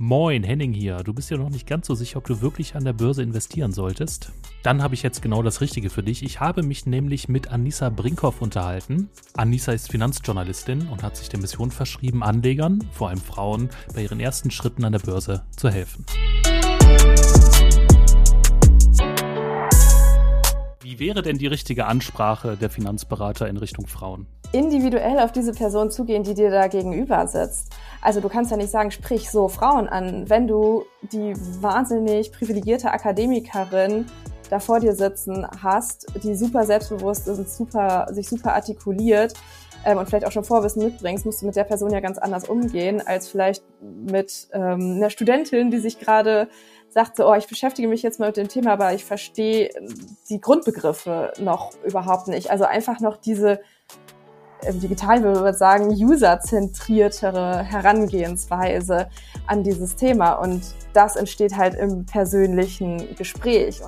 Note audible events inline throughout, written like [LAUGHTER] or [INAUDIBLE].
Moin, Henning hier. Du bist ja noch nicht ganz so sicher, ob du wirklich an der Börse investieren solltest. Dann habe ich jetzt genau das Richtige für dich. Ich habe mich nämlich mit Anissa Brinkhoff unterhalten. Anissa ist Finanzjournalistin und hat sich der Mission verschrieben, Anlegern, vor allem Frauen, bei ihren ersten Schritten an der Börse zu helfen. Wäre denn die richtige Ansprache der Finanzberater in Richtung Frauen? Individuell auf diese Person zugehen, die dir da gegenüber sitzt. Also du kannst ja nicht sagen, sprich so Frauen an, wenn du die wahnsinnig privilegierte Akademikerin da vor dir sitzen hast, die super selbstbewusst ist und super, sich super artikuliert ähm, und vielleicht auch schon Vorwissen mitbringst, musst du mit der Person ja ganz anders umgehen, als vielleicht mit ähm, einer Studentin, die sich gerade sagt, so, oh, ich beschäftige mich jetzt mal mit dem Thema, aber ich verstehe die Grundbegriffe noch überhaupt nicht. Also einfach noch diese im Digitalen würde man sagen, userzentriertere Herangehensweise an dieses Thema. Und das entsteht halt im persönlichen Gespräch.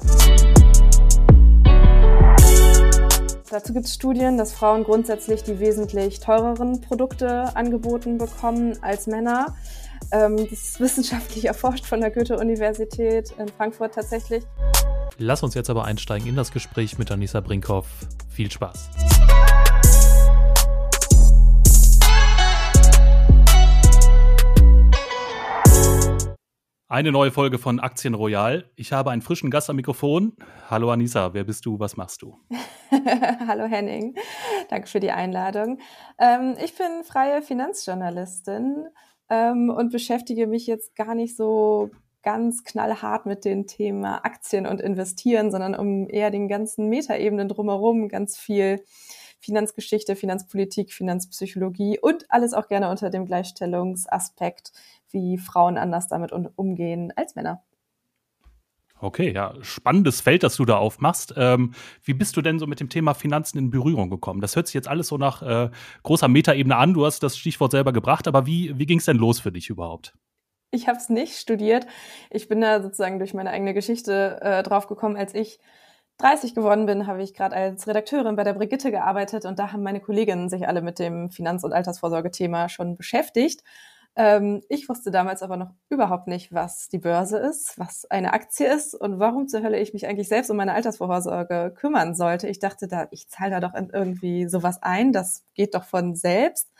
Dazu gibt es Studien, dass Frauen grundsätzlich die wesentlich teureren Produkte angeboten bekommen als Männer. Ähm, das ist wissenschaftlich erforscht von der Goethe-Universität in Frankfurt tatsächlich. Lass uns jetzt aber einsteigen in das Gespräch mit Anissa Brinkhoff. Viel Spaß. Eine neue Folge von Aktien Royal. Ich habe einen frischen Gast am Mikrofon. Hallo Anissa, wer bist du? Was machst du? [LAUGHS] Hallo Henning, danke für die Einladung. Ähm, ich bin freie Finanzjournalistin ähm, und beschäftige mich jetzt gar nicht so ganz knallhart mit dem Thema Aktien und Investieren, sondern um eher den ganzen Metaebenen drumherum ganz viel Finanzgeschichte, Finanzpolitik, Finanzpsychologie und alles auch gerne unter dem Gleichstellungsaspekt wie Frauen anders damit umgehen als Männer. Okay, ja, spannendes Feld, das du da aufmachst. Ähm, wie bist du denn so mit dem Thema Finanzen in Berührung gekommen? Das hört sich jetzt alles so nach äh, großer Metaebene an. Du hast das Stichwort selber gebracht, aber wie, wie ging es denn los für dich überhaupt? Ich habe es nicht studiert. Ich bin da sozusagen durch meine eigene Geschichte äh, drauf gekommen. Als ich 30 geworden bin, habe ich gerade als Redakteurin bei der Brigitte gearbeitet und da haben meine Kolleginnen sich alle mit dem Finanz- und Altersvorsorgethema schon beschäftigt. Ähm, ich wusste damals aber noch überhaupt nicht, was die Börse ist, was eine Aktie ist und warum zur Hölle ich mich eigentlich selbst um meine Altersvorsorge kümmern sollte. Ich dachte da, ich zahle da doch irgendwie sowas ein, das geht doch von selbst.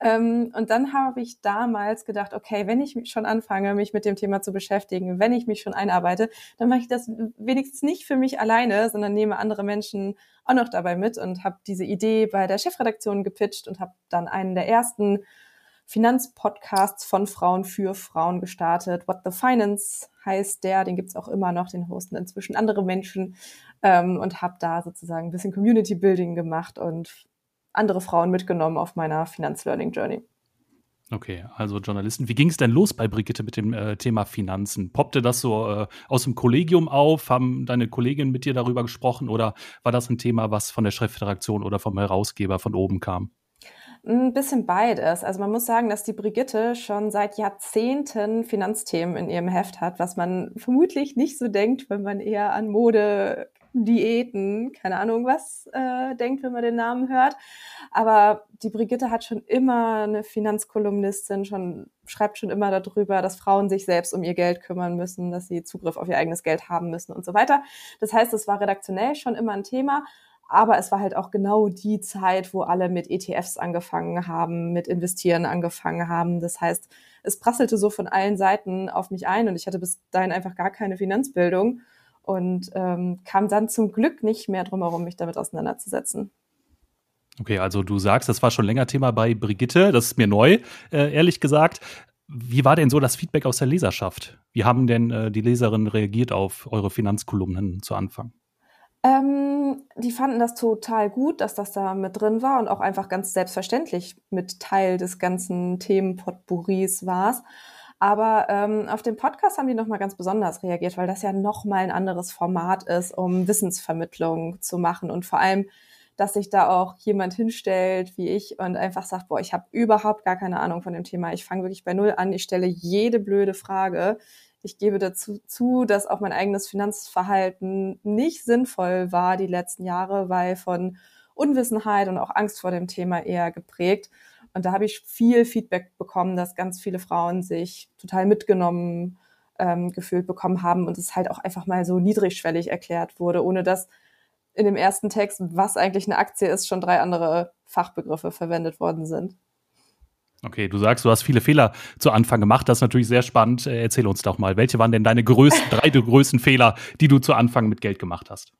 Ähm, und dann habe ich damals gedacht, okay, wenn ich schon anfange, mich mit dem Thema zu beschäftigen, wenn ich mich schon einarbeite, dann mache ich das wenigstens nicht für mich alleine, sondern nehme andere Menschen auch noch dabei mit und habe diese Idee bei der Chefredaktion gepitcht und habe dann einen der ersten Finanzpodcasts von Frauen für Frauen gestartet. What the Finance heißt der, den gibt's auch immer noch, den hosten inzwischen andere Menschen ähm, und habe da sozusagen ein bisschen Community Building gemacht und andere Frauen mitgenommen auf meiner Finanzlearning Journey. Okay, also Journalisten. Wie ging es denn los bei Brigitte mit dem äh, Thema Finanzen? Poppte das so äh, aus dem Kollegium auf? Haben deine Kolleginnen mit dir darüber gesprochen oder war das ein Thema, was von der Chefredaktion oder vom Herausgeber von oben kam? Ein bisschen beides. Also man muss sagen, dass die Brigitte schon seit Jahrzehnten Finanzthemen in ihrem Heft hat, was man vermutlich nicht so denkt, wenn man eher an Mode, Diäten, keine Ahnung was äh, denkt, wenn man den Namen hört. Aber die Brigitte hat schon immer eine Finanzkolumnistin, schon schreibt schon immer darüber, dass Frauen sich selbst um ihr Geld kümmern müssen, dass sie Zugriff auf ihr eigenes Geld haben müssen und so weiter. Das heißt, es war redaktionell schon immer ein Thema. Aber es war halt auch genau die Zeit, wo alle mit ETFs angefangen haben, mit Investieren angefangen haben. Das heißt, es prasselte so von allen Seiten auf mich ein und ich hatte bis dahin einfach gar keine Finanzbildung und ähm, kam dann zum Glück nicht mehr drum herum, mich damit auseinanderzusetzen. Okay, also du sagst, das war schon länger Thema bei Brigitte, das ist mir neu, äh, ehrlich gesagt. Wie war denn so das Feedback aus der Leserschaft? Wie haben denn äh, die Leserinnen reagiert auf eure Finanzkolumnen zu Anfang? Ähm, die fanden das total gut, dass das da mit drin war und auch einfach ganz selbstverständlich mit Teil des ganzen Themenpotpourris war. Aber ähm, auf dem Podcast haben die nochmal ganz besonders reagiert, weil das ja nochmal ein anderes Format ist, um Wissensvermittlung zu machen und vor allem, dass sich da auch jemand hinstellt wie ich und einfach sagt, boah, ich habe überhaupt gar keine Ahnung von dem Thema. Ich fange wirklich bei null an, ich stelle jede blöde Frage ich gebe dazu zu, dass auch mein eigenes Finanzverhalten nicht sinnvoll war die letzten Jahre, weil von Unwissenheit und auch Angst vor dem Thema eher geprägt. Und da habe ich viel Feedback bekommen, dass ganz viele Frauen sich total mitgenommen ähm, gefühlt bekommen haben und es halt auch einfach mal so niedrigschwellig erklärt wurde, ohne dass in dem ersten Text, was eigentlich eine Aktie ist, schon drei andere Fachbegriffe verwendet worden sind. Okay, du sagst, du hast viele Fehler zu Anfang gemacht. Das ist natürlich sehr spannend. Äh, erzähl uns doch mal, welche waren denn deine größten, [LAUGHS] drei größten Fehler, die du zu Anfang mit Geld gemacht hast?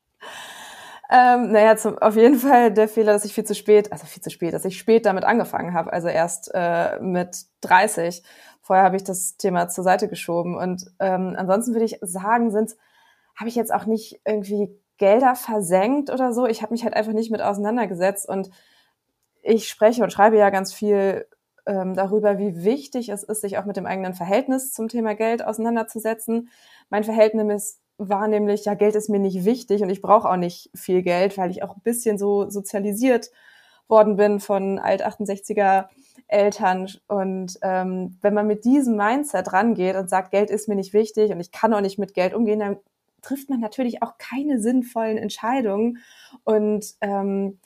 Ähm, naja, zum, auf jeden Fall der Fehler, dass ich viel zu spät, also viel zu spät, dass ich spät damit angefangen habe, also erst äh, mit 30. Vorher habe ich das Thema zur Seite geschoben. Und ähm, ansonsten würde ich sagen, sind, habe ich jetzt auch nicht irgendwie Gelder versenkt oder so. Ich habe mich halt einfach nicht mit auseinandergesetzt und ich spreche und schreibe ja ganz viel ähm, darüber, wie wichtig es ist, sich auch mit dem eigenen Verhältnis zum Thema Geld auseinanderzusetzen. Mein Verhältnis war nämlich, ja, Geld ist mir nicht wichtig und ich brauche auch nicht viel Geld, weil ich auch ein bisschen so sozialisiert worden bin von Alt-68er Eltern. Und ähm, wenn man mit diesem Mindset rangeht und sagt, Geld ist mir nicht wichtig und ich kann auch nicht mit Geld umgehen, dann trifft man natürlich auch keine sinnvollen Entscheidungen und ähm,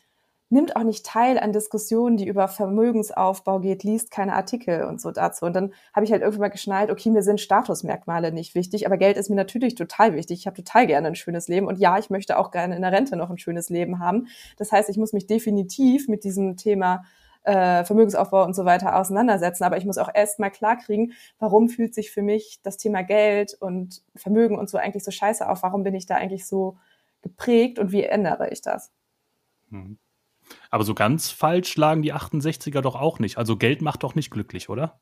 nimmt auch nicht teil an Diskussionen, die über Vermögensaufbau geht, liest keine Artikel und so dazu. Und dann habe ich halt irgendwann mal geschnallt, okay, mir sind Statusmerkmale nicht wichtig, aber Geld ist mir natürlich total wichtig. Ich habe total gerne ein schönes Leben und ja, ich möchte auch gerne in der Rente noch ein schönes Leben haben. Das heißt, ich muss mich definitiv mit diesem Thema äh, Vermögensaufbau und so weiter auseinandersetzen. Aber ich muss auch erst mal klarkriegen, warum fühlt sich für mich das Thema Geld und Vermögen und so eigentlich so scheiße auf? Warum bin ich da eigentlich so geprägt und wie ändere ich das? Mhm. Aber so ganz falsch lagen die 68er doch auch nicht. Also Geld macht doch nicht glücklich, oder?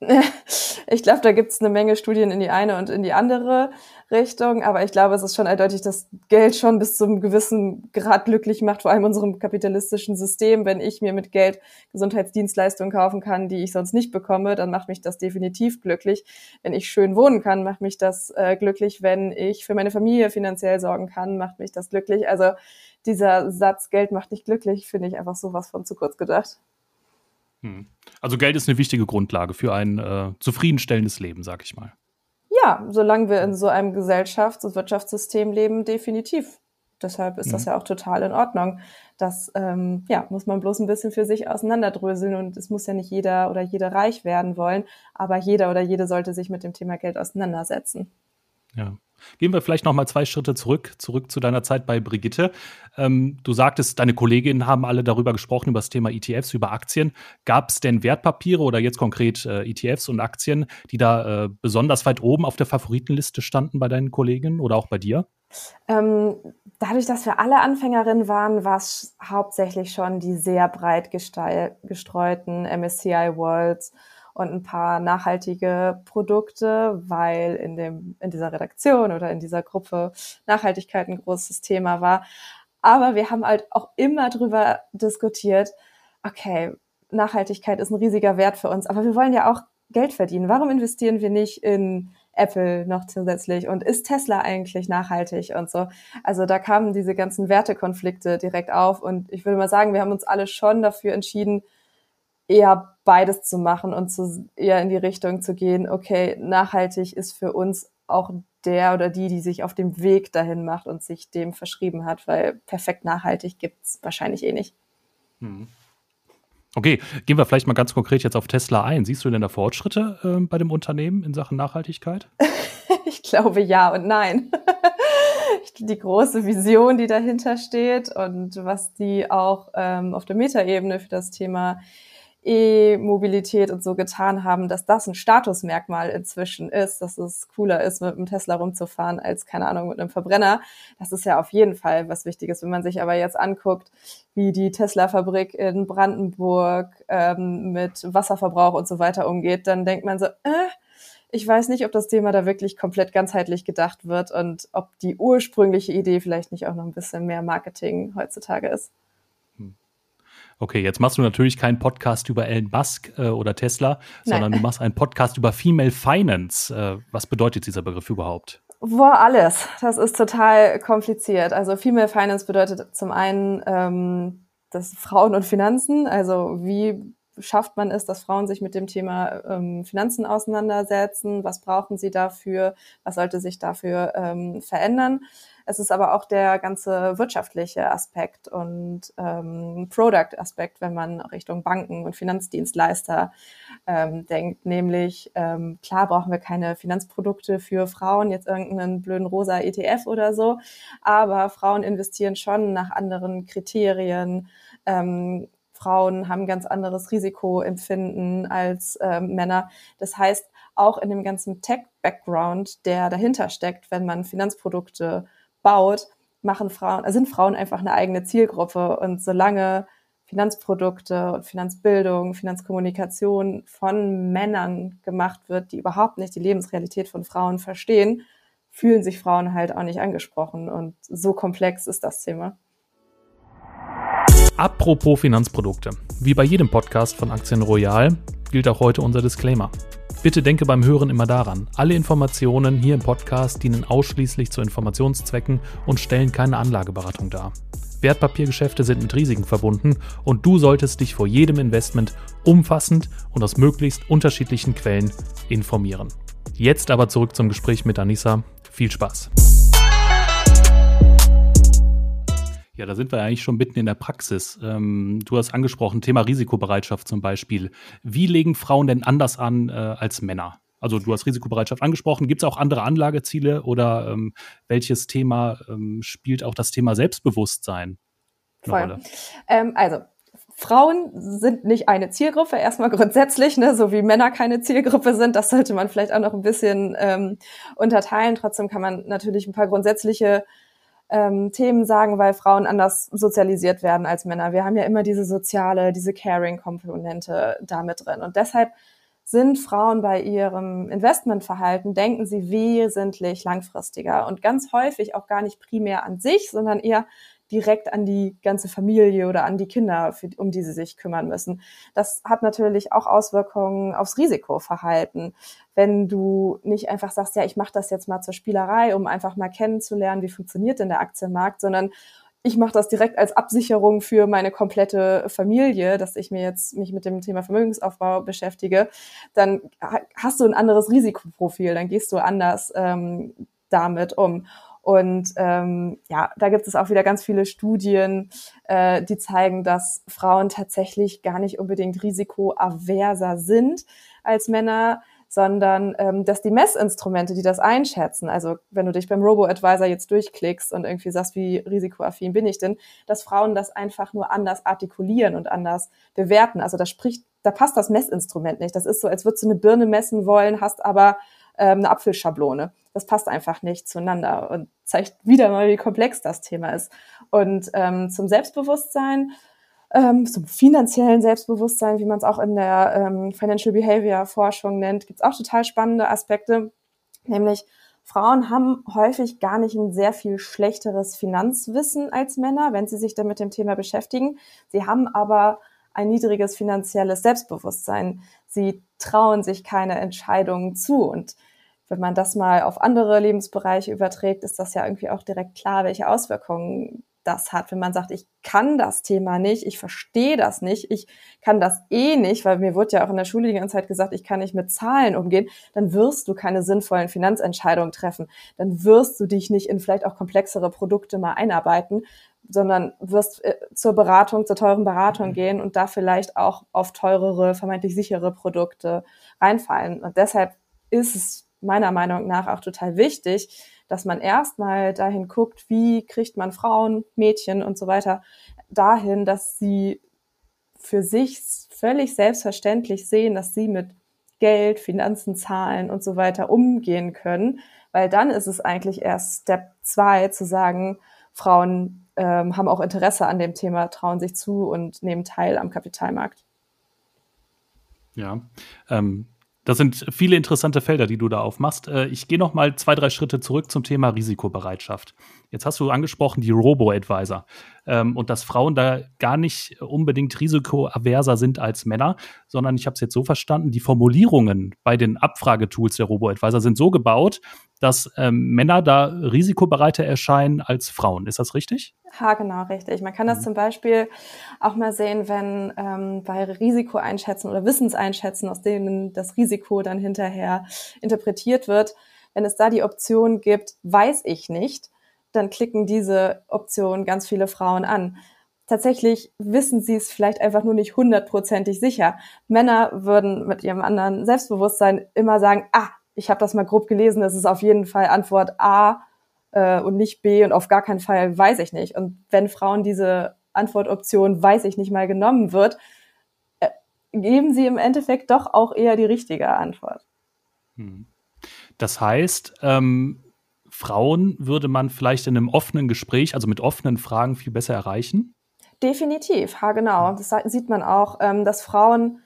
[LAUGHS] ich glaube, da gibt es eine Menge Studien in die eine und in die andere Richtung, aber ich glaube, es ist schon eindeutig, dass Geld schon bis zu einem gewissen Grad glücklich macht, vor allem unserem kapitalistischen System. Wenn ich mir mit Geld Gesundheitsdienstleistungen kaufen kann, die ich sonst nicht bekomme, dann macht mich das definitiv glücklich. Wenn ich schön wohnen kann, macht mich das äh, glücklich. Wenn ich für meine Familie finanziell sorgen kann, macht mich das glücklich. Also dieser Satz, Geld macht nicht glücklich, finde ich einfach sowas von zu kurz gedacht. Hm. Also Geld ist eine wichtige Grundlage für ein äh, zufriedenstellendes Leben, sag ich mal. Ja, solange wir in so einem Gesellschafts- und Wirtschaftssystem leben, definitiv. Deshalb ist mhm. das ja auch total in Ordnung. Das ähm, ja, muss man bloß ein bisschen für sich auseinanderdröseln und es muss ja nicht jeder oder jede reich werden wollen, aber jeder oder jede sollte sich mit dem Thema Geld auseinandersetzen. Ja. Gehen wir vielleicht noch mal zwei Schritte zurück, zurück zu deiner Zeit bei Brigitte. Ähm, du sagtest, deine Kolleginnen haben alle darüber gesprochen, über das Thema ETFs, über Aktien. Gab es denn Wertpapiere oder jetzt konkret äh, ETFs und Aktien, die da äh, besonders weit oben auf der Favoritenliste standen bei deinen Kolleginnen oder auch bei dir? Ähm, dadurch, dass wir alle Anfängerinnen waren, war es hauptsächlich schon die sehr breit gestreuten MSCI Worlds und ein paar nachhaltige Produkte, weil in dem, in dieser Redaktion oder in dieser Gruppe Nachhaltigkeit ein großes Thema war. Aber wir haben halt auch immer drüber diskutiert, okay, Nachhaltigkeit ist ein riesiger Wert für uns, aber wir wollen ja auch Geld verdienen. Warum investieren wir nicht in Apple noch zusätzlich und ist Tesla eigentlich nachhaltig und so. Also da kamen diese ganzen Wertekonflikte direkt auf und ich würde mal sagen, wir haben uns alle schon dafür entschieden, eher beides zu machen und zu, eher in die Richtung zu gehen, okay, nachhaltig ist für uns auch der oder die, die sich auf dem Weg dahin macht und sich dem verschrieben hat, weil perfekt nachhaltig gibt's wahrscheinlich eh nicht. Hm. Okay, gehen wir vielleicht mal ganz konkret jetzt auf Tesla ein. Siehst du denn da Fortschritte äh, bei dem Unternehmen in Sachen Nachhaltigkeit? [LAUGHS] ich glaube ja und nein. [LAUGHS] die große Vision, die dahinter steht und was die auch ähm, auf der Metaebene für das Thema E-Mobilität und so getan haben, dass das ein Statusmerkmal inzwischen ist, dass es cooler ist, mit einem Tesla rumzufahren als, keine Ahnung, mit einem Verbrenner. Das ist ja auf jeden Fall was Wichtiges. Wenn man sich aber jetzt anguckt, wie die Tesla-Fabrik in Brandenburg ähm, mit Wasserverbrauch und so weiter umgeht, dann denkt man so, äh, ich weiß nicht, ob das Thema da wirklich komplett ganzheitlich gedacht wird und ob die ursprüngliche Idee vielleicht nicht auch noch ein bisschen mehr Marketing heutzutage ist. Okay, jetzt machst du natürlich keinen Podcast über Elon Musk äh, oder Tesla, sondern du machst einen Podcast über Female Finance. Äh, was bedeutet dieser Begriff überhaupt? Boah, alles. Das ist total kompliziert. Also Female Finance bedeutet zum einen ähm, das Frauen und Finanzen. Also wie schafft man es, dass Frauen sich mit dem Thema ähm, Finanzen auseinandersetzen? Was brauchen sie dafür? Was sollte sich dafür ähm, verändern? Es ist aber auch der ganze wirtschaftliche Aspekt und ähm, Product-Aspekt, wenn man Richtung Banken und Finanzdienstleister ähm, denkt. Nämlich, ähm, klar brauchen wir keine Finanzprodukte für Frauen, jetzt irgendeinen blöden rosa ETF oder so, aber Frauen investieren schon nach anderen Kriterien. Ähm, Frauen haben ganz anderes Risikoempfinden als ähm, Männer. Das heißt, auch in dem ganzen Tech-Background, der dahinter steckt, wenn man Finanzprodukte baut, machen Frauen, sind Frauen einfach eine eigene Zielgruppe. Und solange Finanzprodukte und Finanzbildung, Finanzkommunikation von Männern gemacht wird, die überhaupt nicht die Lebensrealität von Frauen verstehen, fühlen sich Frauen halt auch nicht angesprochen. Und so komplex ist das Thema. Apropos Finanzprodukte. Wie bei jedem Podcast von Aktien Royal gilt auch heute unser Disclaimer. Bitte denke beim Hören immer daran, alle Informationen hier im Podcast dienen ausschließlich zu Informationszwecken und stellen keine Anlageberatung dar. Wertpapiergeschäfte sind mit Risiken verbunden und du solltest dich vor jedem Investment umfassend und aus möglichst unterschiedlichen Quellen informieren. Jetzt aber zurück zum Gespräch mit Anissa. Viel Spaß! Ja, da sind wir eigentlich schon mitten in der Praxis. Ähm, du hast angesprochen, Thema Risikobereitschaft zum Beispiel. Wie legen Frauen denn anders an äh, als Männer? Also du hast Risikobereitschaft angesprochen. Gibt es auch andere Anlageziele oder ähm, welches Thema ähm, spielt auch das Thema Selbstbewusstsein? Voll. Ähm, also Frauen sind nicht eine Zielgruppe, erstmal grundsätzlich, ne, so wie Männer keine Zielgruppe sind. Das sollte man vielleicht auch noch ein bisschen ähm, unterteilen. Trotzdem kann man natürlich ein paar grundsätzliche ähm, Themen sagen, weil Frauen anders sozialisiert werden als Männer. Wir haben ja immer diese soziale, diese Caring-Komponente da mit drin. Und deshalb sind Frauen bei ihrem Investmentverhalten, denken sie wesentlich langfristiger und ganz häufig auch gar nicht primär an sich, sondern eher direkt an die ganze Familie oder an die Kinder, für, um die sie sich kümmern müssen. Das hat natürlich auch Auswirkungen aufs Risikoverhalten. Wenn du nicht einfach sagst, ja, ich mache das jetzt mal zur Spielerei, um einfach mal kennenzulernen, wie funktioniert denn der Aktienmarkt, sondern ich mache das direkt als Absicherung für meine komplette Familie, dass ich mir jetzt mich mit dem Thema Vermögensaufbau beschäftige, dann hast du ein anderes Risikoprofil, dann gehst du anders ähm, damit um. Und ähm, ja, da gibt es auch wieder ganz viele Studien, äh, die zeigen, dass Frauen tatsächlich gar nicht unbedingt risikoaverser sind als Männer, sondern ähm, dass die Messinstrumente, die das einschätzen, also wenn du dich beim Robo-Advisor jetzt durchklickst und irgendwie sagst, wie risikoaffin bin ich denn, dass Frauen das einfach nur anders artikulieren und anders bewerten. Also da spricht, da passt das Messinstrument nicht. Das ist so, als würdest du eine Birne messen wollen, hast aber ähm, eine Apfelschablone. Das passt einfach nicht zueinander und zeigt wieder mal, wie komplex das Thema ist. Und ähm, zum Selbstbewusstsein, ähm, zum finanziellen Selbstbewusstsein, wie man es auch in der ähm, Financial Behavior Forschung nennt, gibt es auch total spannende Aspekte, nämlich Frauen haben häufig gar nicht ein sehr viel schlechteres Finanzwissen als Männer, wenn sie sich dann mit dem Thema beschäftigen. Sie haben aber ein niedriges finanzielles Selbstbewusstsein. Sie trauen sich keine Entscheidungen zu. Und wenn man das mal auf andere Lebensbereiche überträgt, ist das ja irgendwie auch direkt klar, welche Auswirkungen das hat. Wenn man sagt, ich kann das Thema nicht, ich verstehe das nicht, ich kann das eh nicht, weil mir wird ja auch in der Schule die ganze Zeit gesagt, ich kann nicht mit Zahlen umgehen, dann wirst du keine sinnvollen Finanzentscheidungen treffen. Dann wirst du dich nicht in vielleicht auch komplexere Produkte mal einarbeiten, sondern wirst äh, zur Beratung, zur teuren Beratung mhm. gehen und da vielleicht auch auf teurere, vermeintlich sichere Produkte reinfallen. Und deshalb ist es meiner Meinung nach auch total wichtig, dass man erstmal dahin guckt, wie kriegt man Frauen, Mädchen und so weiter dahin, dass sie für sich völlig selbstverständlich sehen, dass sie mit Geld, Finanzen, Zahlen und so weiter umgehen können, weil dann ist es eigentlich erst Step zwei zu sagen, Frauen ähm, haben auch Interesse an dem Thema, trauen sich zu und nehmen teil am Kapitalmarkt. Ja, ähm, das sind viele interessante Felder, die du da aufmachst. Äh, ich gehe noch mal zwei, drei Schritte zurück zum Thema Risikobereitschaft. Jetzt hast du angesprochen die Robo-Advisor ähm, und dass Frauen da gar nicht unbedingt risikoaverser sind als Männer, sondern ich habe es jetzt so verstanden, die Formulierungen bei den Abfragetools der Robo-Advisor sind so gebaut, dass ähm, Männer da risikobereiter erscheinen als Frauen. Ist das richtig? Ha, genau, richtig. Man kann das mhm. zum Beispiel auch mal sehen, wenn ähm, bei Risikoeinschätzen oder Wissenseinschätzen, aus denen das Risiko dann hinterher interpretiert wird, wenn es da die Option gibt, weiß ich nicht, dann klicken diese Optionen ganz viele Frauen an. Tatsächlich wissen sie es vielleicht einfach nur nicht hundertprozentig sicher. Männer würden mit ihrem anderen Selbstbewusstsein immer sagen, ah, ich habe das mal grob gelesen, das ist auf jeden Fall Antwort A äh, und nicht B und auf gar keinen Fall weiß ich nicht. Und wenn Frauen diese Antwortoption weiß ich nicht mal genommen wird, äh, geben sie im Endeffekt doch auch eher die richtige Antwort. Hm. Das heißt, ähm, Frauen würde man vielleicht in einem offenen Gespräch, also mit offenen Fragen, viel besser erreichen? Definitiv, ha, genau. Das sieht man auch, ähm, dass Frauen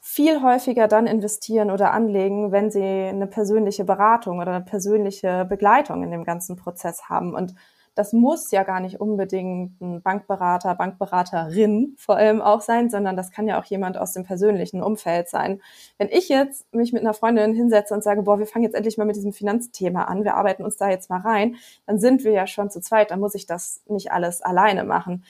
viel häufiger dann investieren oder anlegen, wenn sie eine persönliche Beratung oder eine persönliche Begleitung in dem ganzen Prozess haben. Und das muss ja gar nicht unbedingt ein Bankberater, Bankberaterin vor allem auch sein, sondern das kann ja auch jemand aus dem persönlichen Umfeld sein. Wenn ich jetzt mich mit einer Freundin hinsetze und sage, boah, wir fangen jetzt endlich mal mit diesem Finanzthema an, wir arbeiten uns da jetzt mal rein, dann sind wir ja schon zu zweit, dann muss ich das nicht alles alleine machen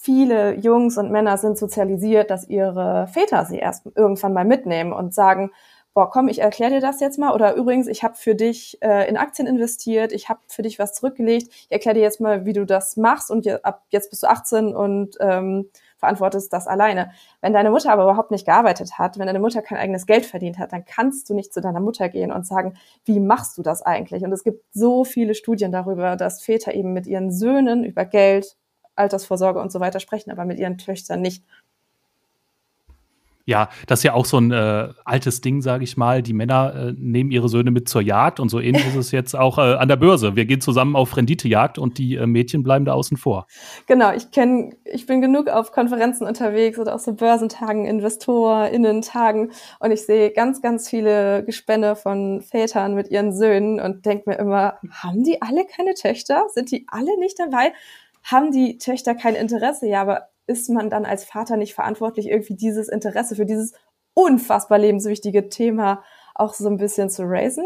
viele Jungs und Männer sind sozialisiert, dass ihre Väter sie erst irgendwann mal mitnehmen und sagen, boah, komm, ich erkläre dir das jetzt mal. Oder übrigens, ich habe für dich äh, in Aktien investiert, ich habe für dich was zurückgelegt. Ich erkläre dir jetzt mal, wie du das machst und je, ab jetzt bist du 18 und ähm, verantwortest das alleine. Wenn deine Mutter aber überhaupt nicht gearbeitet hat, wenn deine Mutter kein eigenes Geld verdient hat, dann kannst du nicht zu deiner Mutter gehen und sagen, wie machst du das eigentlich? Und es gibt so viele Studien darüber, dass Väter eben mit ihren Söhnen über Geld, Altersvorsorge und so weiter sprechen, aber mit ihren Töchtern nicht. Ja, das ist ja auch so ein äh, altes Ding, sage ich mal. Die Männer äh, nehmen ihre Söhne mit zur Jagd und so ähnlich ist es jetzt auch äh, an der Börse. Wir gehen zusammen auf Renditejagd und die äh, Mädchen bleiben da außen vor. Genau, ich kenne, ich bin genug auf Konferenzen unterwegs oder auch so Börsentagen, InvestorInnen-Tagen und ich sehe ganz, ganz viele Gespänne von Vätern mit ihren Söhnen und denke mir immer, haben die alle keine Töchter? Sind die alle nicht dabei? haben die Töchter kein Interesse? Ja, aber ist man dann als Vater nicht verantwortlich, irgendwie dieses Interesse für dieses unfassbar lebenswichtige Thema auch so ein bisschen zu raisen?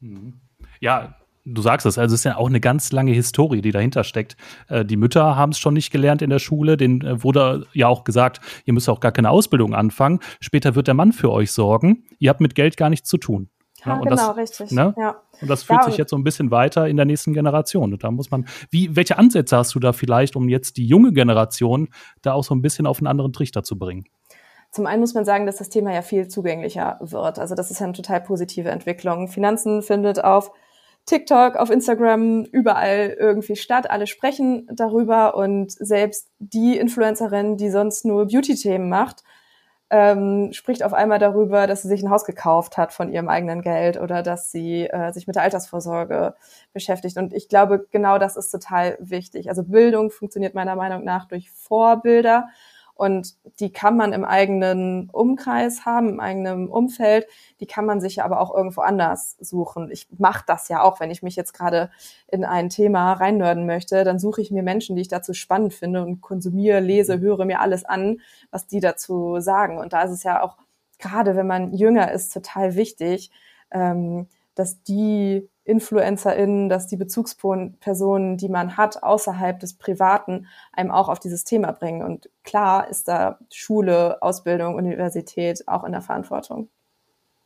Mhm. Ja, du sagst es, also es ist ja auch eine ganz lange Historie, die dahinter steckt. Äh, die Mütter haben es schon nicht gelernt in der Schule, denen äh, wurde ja auch gesagt, ihr müsst auch gar keine Ausbildung anfangen. Später wird der Mann für euch sorgen. Ihr habt mit Geld gar nichts zu tun. Ja, genau, das, richtig. Ne? Ja. Und das führt ja, sich jetzt so ein bisschen weiter in der nächsten Generation. Und da muss man, wie, welche Ansätze hast du da vielleicht, um jetzt die junge Generation da auch so ein bisschen auf einen anderen Trichter zu bringen? Zum einen muss man sagen, dass das Thema ja viel zugänglicher wird. Also das ist ja eine total positive Entwicklung. Finanzen findet auf TikTok, auf Instagram, überall irgendwie statt. Alle sprechen darüber und selbst die Influencerin, die sonst nur Beauty-Themen macht, ähm, spricht auf einmal darüber, dass sie sich ein Haus gekauft hat von ihrem eigenen Geld oder dass sie äh, sich mit der Altersvorsorge beschäftigt. Und ich glaube, genau das ist total wichtig. Also Bildung funktioniert meiner Meinung nach durch Vorbilder und die kann man im eigenen Umkreis haben, im eigenen Umfeld. Die kann man sich aber auch irgendwo anders suchen. Ich mache das ja auch, wenn ich mich jetzt gerade in ein Thema reinnörden möchte, dann suche ich mir Menschen, die ich dazu spannend finde und konsumiere, lese, höre mir alles an, was die dazu sagen. Und da ist es ja auch gerade, wenn man jünger ist, total wichtig, ähm, dass die InfluencerInnen, dass die Bezugspersonen, die man hat, außerhalb des Privaten, einem auch auf dieses Thema bringen. Und klar ist da Schule, Ausbildung, Universität auch in der Verantwortung.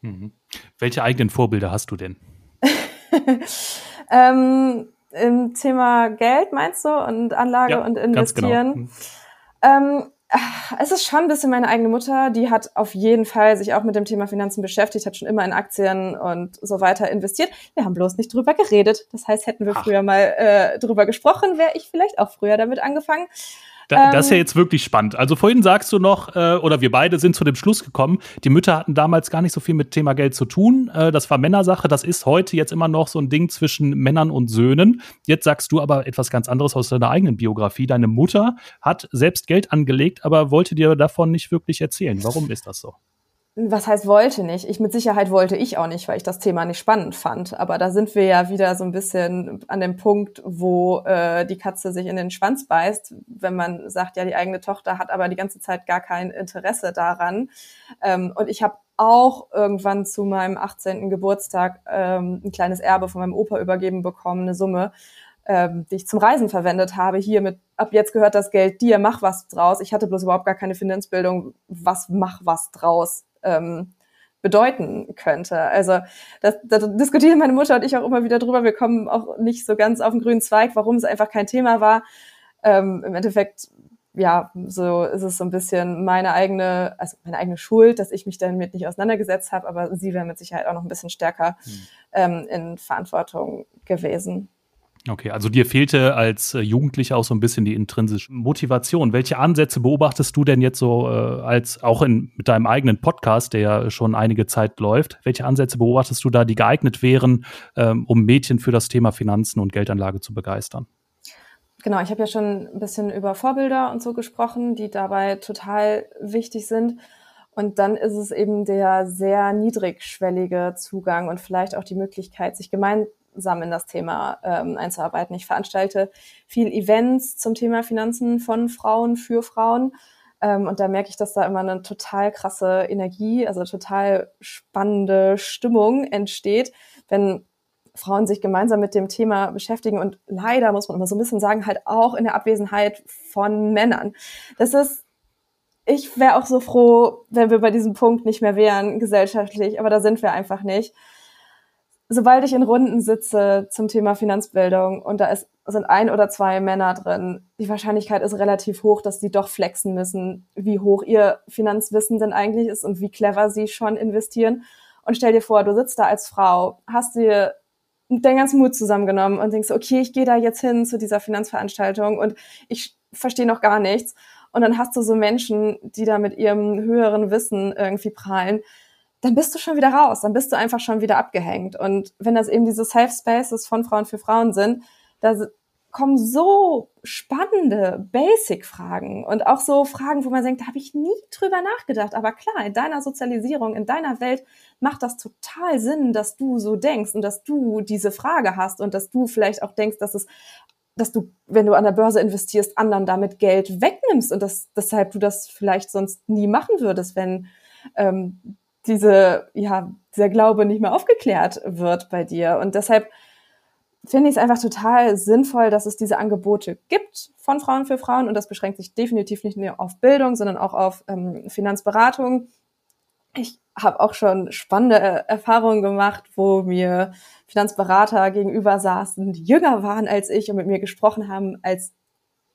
Mhm. Welche eigenen Vorbilder hast du denn? [LAUGHS] ähm, Im Thema Geld meinst du und Anlage ja, und genau. Investieren? Genau. Ähm, es ist schon ein bisschen meine eigene Mutter, die hat auf jeden Fall sich auch mit dem Thema Finanzen beschäftigt, hat schon immer in Aktien und so weiter investiert. Wir haben bloß nicht drüber geredet. Das heißt, hätten wir Ach. früher mal äh, drüber gesprochen, wäre ich vielleicht auch früher damit angefangen. Da, das ist ja ähm. jetzt wirklich spannend. Also vorhin sagst du noch, äh, oder wir beide sind zu dem Schluss gekommen, die Mütter hatten damals gar nicht so viel mit Thema Geld zu tun. Äh, das war Männersache. Das ist heute jetzt immer noch so ein Ding zwischen Männern und Söhnen. Jetzt sagst du aber etwas ganz anderes aus deiner eigenen Biografie. Deine Mutter hat selbst Geld angelegt, aber wollte dir davon nicht wirklich erzählen. Warum ist das so? Was heißt wollte nicht? Ich mit Sicherheit wollte ich auch nicht, weil ich das Thema nicht spannend fand. Aber da sind wir ja wieder so ein bisschen an dem Punkt, wo äh, die Katze sich in den Schwanz beißt, wenn man sagt, ja, die eigene Tochter hat aber die ganze Zeit gar kein Interesse daran. Ähm, und ich habe auch irgendwann zu meinem 18. Geburtstag ähm, ein kleines Erbe von meinem Opa übergeben bekommen, eine Summe, ähm, die ich zum Reisen verwendet habe. Hier mit, ab jetzt gehört das Geld dir, mach was draus. Ich hatte bloß überhaupt gar keine Finanzbildung. Was, mach was draus? Ähm, bedeuten könnte. Also das, da diskutieren meine Mutter und ich auch immer wieder drüber. Wir kommen auch nicht so ganz auf den grünen Zweig, warum es einfach kein Thema war. Ähm, Im Endeffekt, ja, so ist es so ein bisschen meine eigene, also meine eigene Schuld, dass ich mich damit nicht auseinandergesetzt habe, aber sie wäre mit Sicherheit auch noch ein bisschen stärker hm. ähm, in Verantwortung gewesen. Okay, also dir fehlte als äh, Jugendlicher auch so ein bisschen die intrinsische Motivation. Welche Ansätze beobachtest du denn jetzt so äh, als auch in mit deinem eigenen Podcast, der ja schon einige Zeit läuft? Welche Ansätze beobachtest du da, die geeignet wären, ähm, um Mädchen für das Thema Finanzen und Geldanlage zu begeistern? Genau, ich habe ja schon ein bisschen über Vorbilder und so gesprochen, die dabei total wichtig sind. Und dann ist es eben der sehr niedrigschwellige Zugang und vielleicht auch die Möglichkeit, sich gemeinsam gemeinsam in das Thema ähm, einzuarbeiten. Ich veranstalte viel Events zum Thema Finanzen von Frauen für Frauen. Ähm, und da merke ich, dass da immer eine total krasse Energie, also total spannende Stimmung entsteht, wenn Frauen sich gemeinsam mit dem Thema beschäftigen und leider muss man immer so ein bisschen sagen, halt auch in der Abwesenheit von Männern. Das ist, ich wäre auch so froh, wenn wir bei diesem Punkt nicht mehr wären, gesellschaftlich, aber da sind wir einfach nicht sobald ich in Runden sitze zum Thema Finanzbildung und da ist, sind ein oder zwei Männer drin, die Wahrscheinlichkeit ist relativ hoch, dass die doch flexen müssen, wie hoch ihr Finanzwissen denn eigentlich ist und wie clever sie schon investieren. Und stell dir vor, du sitzt da als Frau, hast dir deinen ganzen Mut zusammengenommen und denkst, okay, ich gehe da jetzt hin zu dieser Finanzveranstaltung und ich verstehe noch gar nichts. Und dann hast du so Menschen, die da mit ihrem höheren Wissen irgendwie prallen dann bist du schon wieder raus, dann bist du einfach schon wieder abgehängt. Und wenn das eben diese Safe Spaces von Frauen für Frauen sind, da kommen so spannende Basic-Fragen und auch so Fragen, wo man denkt, da habe ich nie drüber nachgedacht. Aber klar, in deiner Sozialisierung, in deiner Welt macht das total Sinn, dass du so denkst und dass du diese Frage hast und dass du vielleicht auch denkst, dass es dass du, wenn du an der Börse investierst, anderen damit Geld wegnimmst und dass deshalb du das vielleicht sonst nie machen würdest, wenn ähm, diese, ja, dieser Glaube nicht mehr aufgeklärt wird bei dir. Und deshalb finde ich es einfach total sinnvoll, dass es diese Angebote gibt von Frauen für Frauen. Und das beschränkt sich definitiv nicht nur auf Bildung, sondern auch auf ähm, Finanzberatung. Ich habe auch schon spannende Erfahrungen gemacht, wo mir Finanzberater gegenüber saßen, die jünger waren als ich und mit mir gesprochen haben, als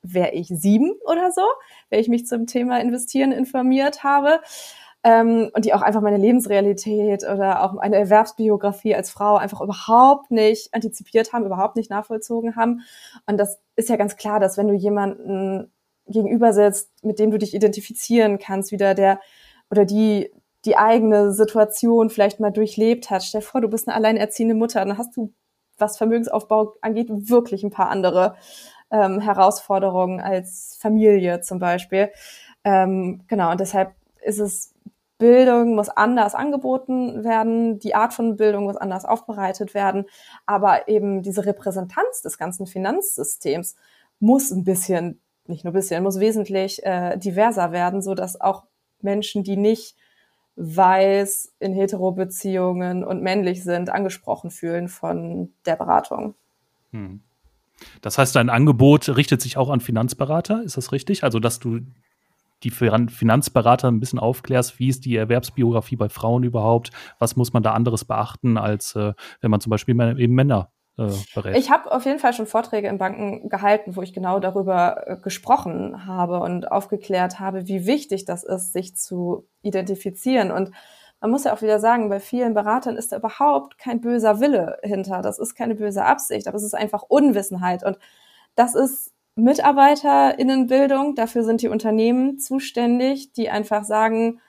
wäre ich sieben oder so, wenn ich mich zum Thema Investieren informiert habe ähm, und die auch einfach meine Lebensrealität oder auch meine Erwerbsbiografie als Frau einfach überhaupt nicht antizipiert haben, überhaupt nicht nachvollzogen haben. Und das ist ja ganz klar, dass wenn du jemanden gegenüber sitzt, mit dem du dich identifizieren kannst, wieder der oder die die eigene Situation vielleicht mal durchlebt hat. Stell dir vor, du bist eine alleinerziehende Mutter, dann hast du, was Vermögensaufbau angeht, wirklich ein paar andere ähm, Herausforderungen als Familie zum Beispiel. Ähm, genau, und deshalb ist es Bildung muss anders angeboten werden, die Art von Bildung muss anders aufbereitet werden, aber eben diese Repräsentanz des ganzen Finanzsystems muss ein bisschen, nicht nur ein bisschen, muss wesentlich äh, diverser werden, so dass auch Menschen, die nicht weiß in Hetero-Beziehungen und männlich sind, angesprochen fühlen von der Beratung. Hm. Das heißt, dein Angebot richtet sich auch an Finanzberater, ist das richtig? Also, dass du die Finanzberater ein bisschen aufklärst, wie ist die Erwerbsbiografie bei Frauen überhaupt, was muss man da anderes beachten, als äh, wenn man zum Beispiel eben Männer äh, berät. Ich habe auf jeden Fall schon Vorträge in Banken gehalten, wo ich genau darüber äh, gesprochen habe und aufgeklärt habe, wie wichtig das ist, sich zu identifizieren. Und man muss ja auch wieder sagen, bei vielen Beratern ist da überhaupt kein böser Wille hinter. Das ist keine böse Absicht, aber es ist einfach Unwissenheit. Und das ist MitarbeiterInnenbildung. Dafür sind die Unternehmen zuständig, die einfach sagen,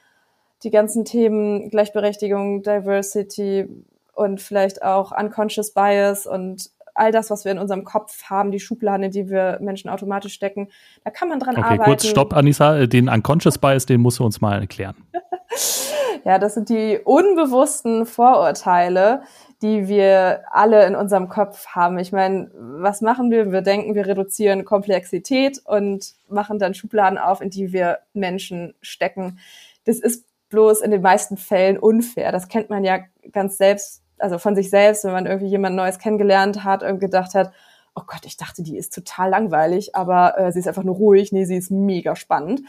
die ganzen Themen Gleichberechtigung, Diversity und vielleicht auch Unconscious Bias und all das, was wir in unserem Kopf haben, die Schubladen, in die wir Menschen automatisch stecken, da kann man dran okay, arbeiten. Okay, kurz, stopp, Anissa, den Unconscious Bias, den musst du uns mal erklären. [LAUGHS] ja, das sind die unbewussten Vorurteile, die wir alle in unserem Kopf haben. Ich meine, was machen wir? Wir denken, wir reduzieren Komplexität und machen dann Schubladen auf, in die wir Menschen stecken. Das ist bloß in den meisten Fällen unfair. Das kennt man ja ganz selbst, also von sich selbst, wenn man irgendwie jemand Neues kennengelernt hat und gedacht hat, oh Gott, ich dachte, die ist total langweilig, aber äh, sie ist einfach nur ruhig. Nee, sie ist mega spannend.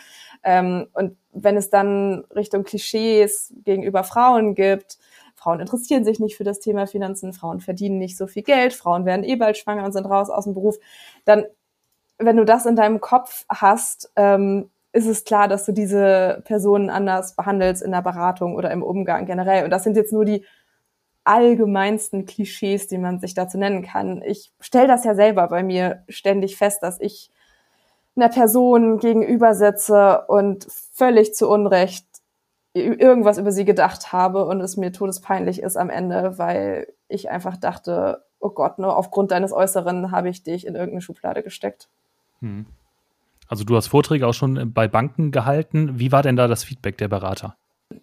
Ähm, und wenn es dann Richtung Klischees gegenüber Frauen gibt, Frauen interessieren sich nicht für das Thema Finanzen, Frauen verdienen nicht so viel Geld, Frauen werden eh bald schwanger und sind raus aus dem Beruf, dann, wenn du das in deinem Kopf hast, ähm, ist es klar, dass du diese Personen anders behandelst in der Beratung oder im Umgang generell. Und das sind jetzt nur die allgemeinsten Klischees, die man sich dazu nennen kann. Ich stelle das ja selber bei mir ständig fest, dass ich einer Person gegenüber sitze und völlig zu Unrecht irgendwas über sie gedacht habe und es mir todespeinlich ist am Ende, weil ich einfach dachte, oh Gott, nur aufgrund deines Äußeren habe ich dich in irgendeine Schublade gesteckt. Hm. Also du hast Vorträge auch schon bei Banken gehalten. Wie war denn da das Feedback der Berater?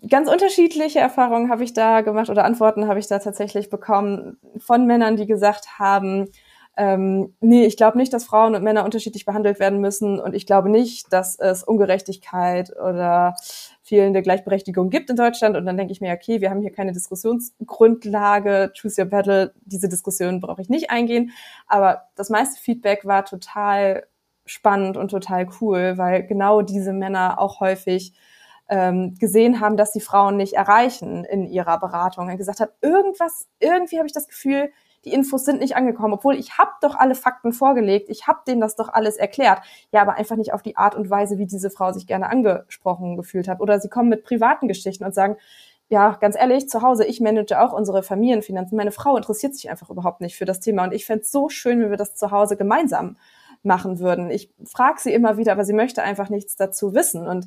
Ganz unterschiedliche Erfahrungen habe ich da gemacht oder Antworten habe ich da tatsächlich bekommen von Männern, die gesagt haben, ähm, nee, ich glaube nicht, dass Frauen und Männer unterschiedlich behandelt werden müssen und ich glaube nicht, dass es Ungerechtigkeit oder fehlende Gleichberechtigung gibt in Deutschland. Und dann denke ich mir, okay, wir haben hier keine Diskussionsgrundlage, choose your battle, diese Diskussion brauche ich nicht eingehen. Aber das meiste Feedback war total spannend und total cool, weil genau diese Männer auch häufig ähm, gesehen haben, dass die Frauen nicht erreichen in ihrer Beratung. Er gesagt hat, irgendwas, irgendwie habe ich das Gefühl, die Infos sind nicht angekommen, obwohl ich habe doch alle Fakten vorgelegt, ich habe denen das doch alles erklärt. Ja, aber einfach nicht auf die Art und Weise, wie diese Frau sich gerne angesprochen gefühlt hat. Oder sie kommen mit privaten Geschichten und sagen, ja, ganz ehrlich, zu Hause, ich manage auch unsere Familienfinanzen. Meine Frau interessiert sich einfach überhaupt nicht für das Thema. Und ich fände es so schön, wenn wir das zu Hause gemeinsam machen würden. Ich frage sie immer wieder, aber sie möchte einfach nichts dazu wissen. Und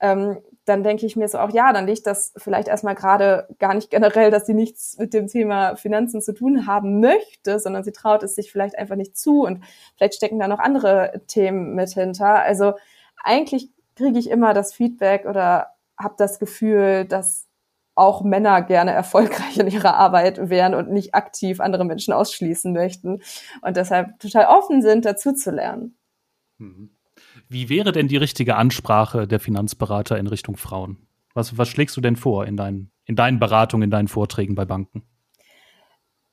ähm, dann denke ich mir so auch, ja, dann liegt das vielleicht erstmal gerade gar nicht generell, dass sie nichts mit dem Thema Finanzen zu tun haben möchte, sondern sie traut es sich vielleicht einfach nicht zu und vielleicht stecken da noch andere Themen mit hinter. Also eigentlich kriege ich immer das Feedback oder habe das Gefühl, dass auch Männer gerne erfolgreich in ihrer Arbeit wären und nicht aktiv andere Menschen ausschließen möchten und deshalb total offen sind, dazu zu lernen. Mhm. Wie wäre denn die richtige Ansprache der Finanzberater in Richtung Frauen? Was, was schlägst du denn vor in deinen, in deinen Beratungen, in deinen Vorträgen bei Banken?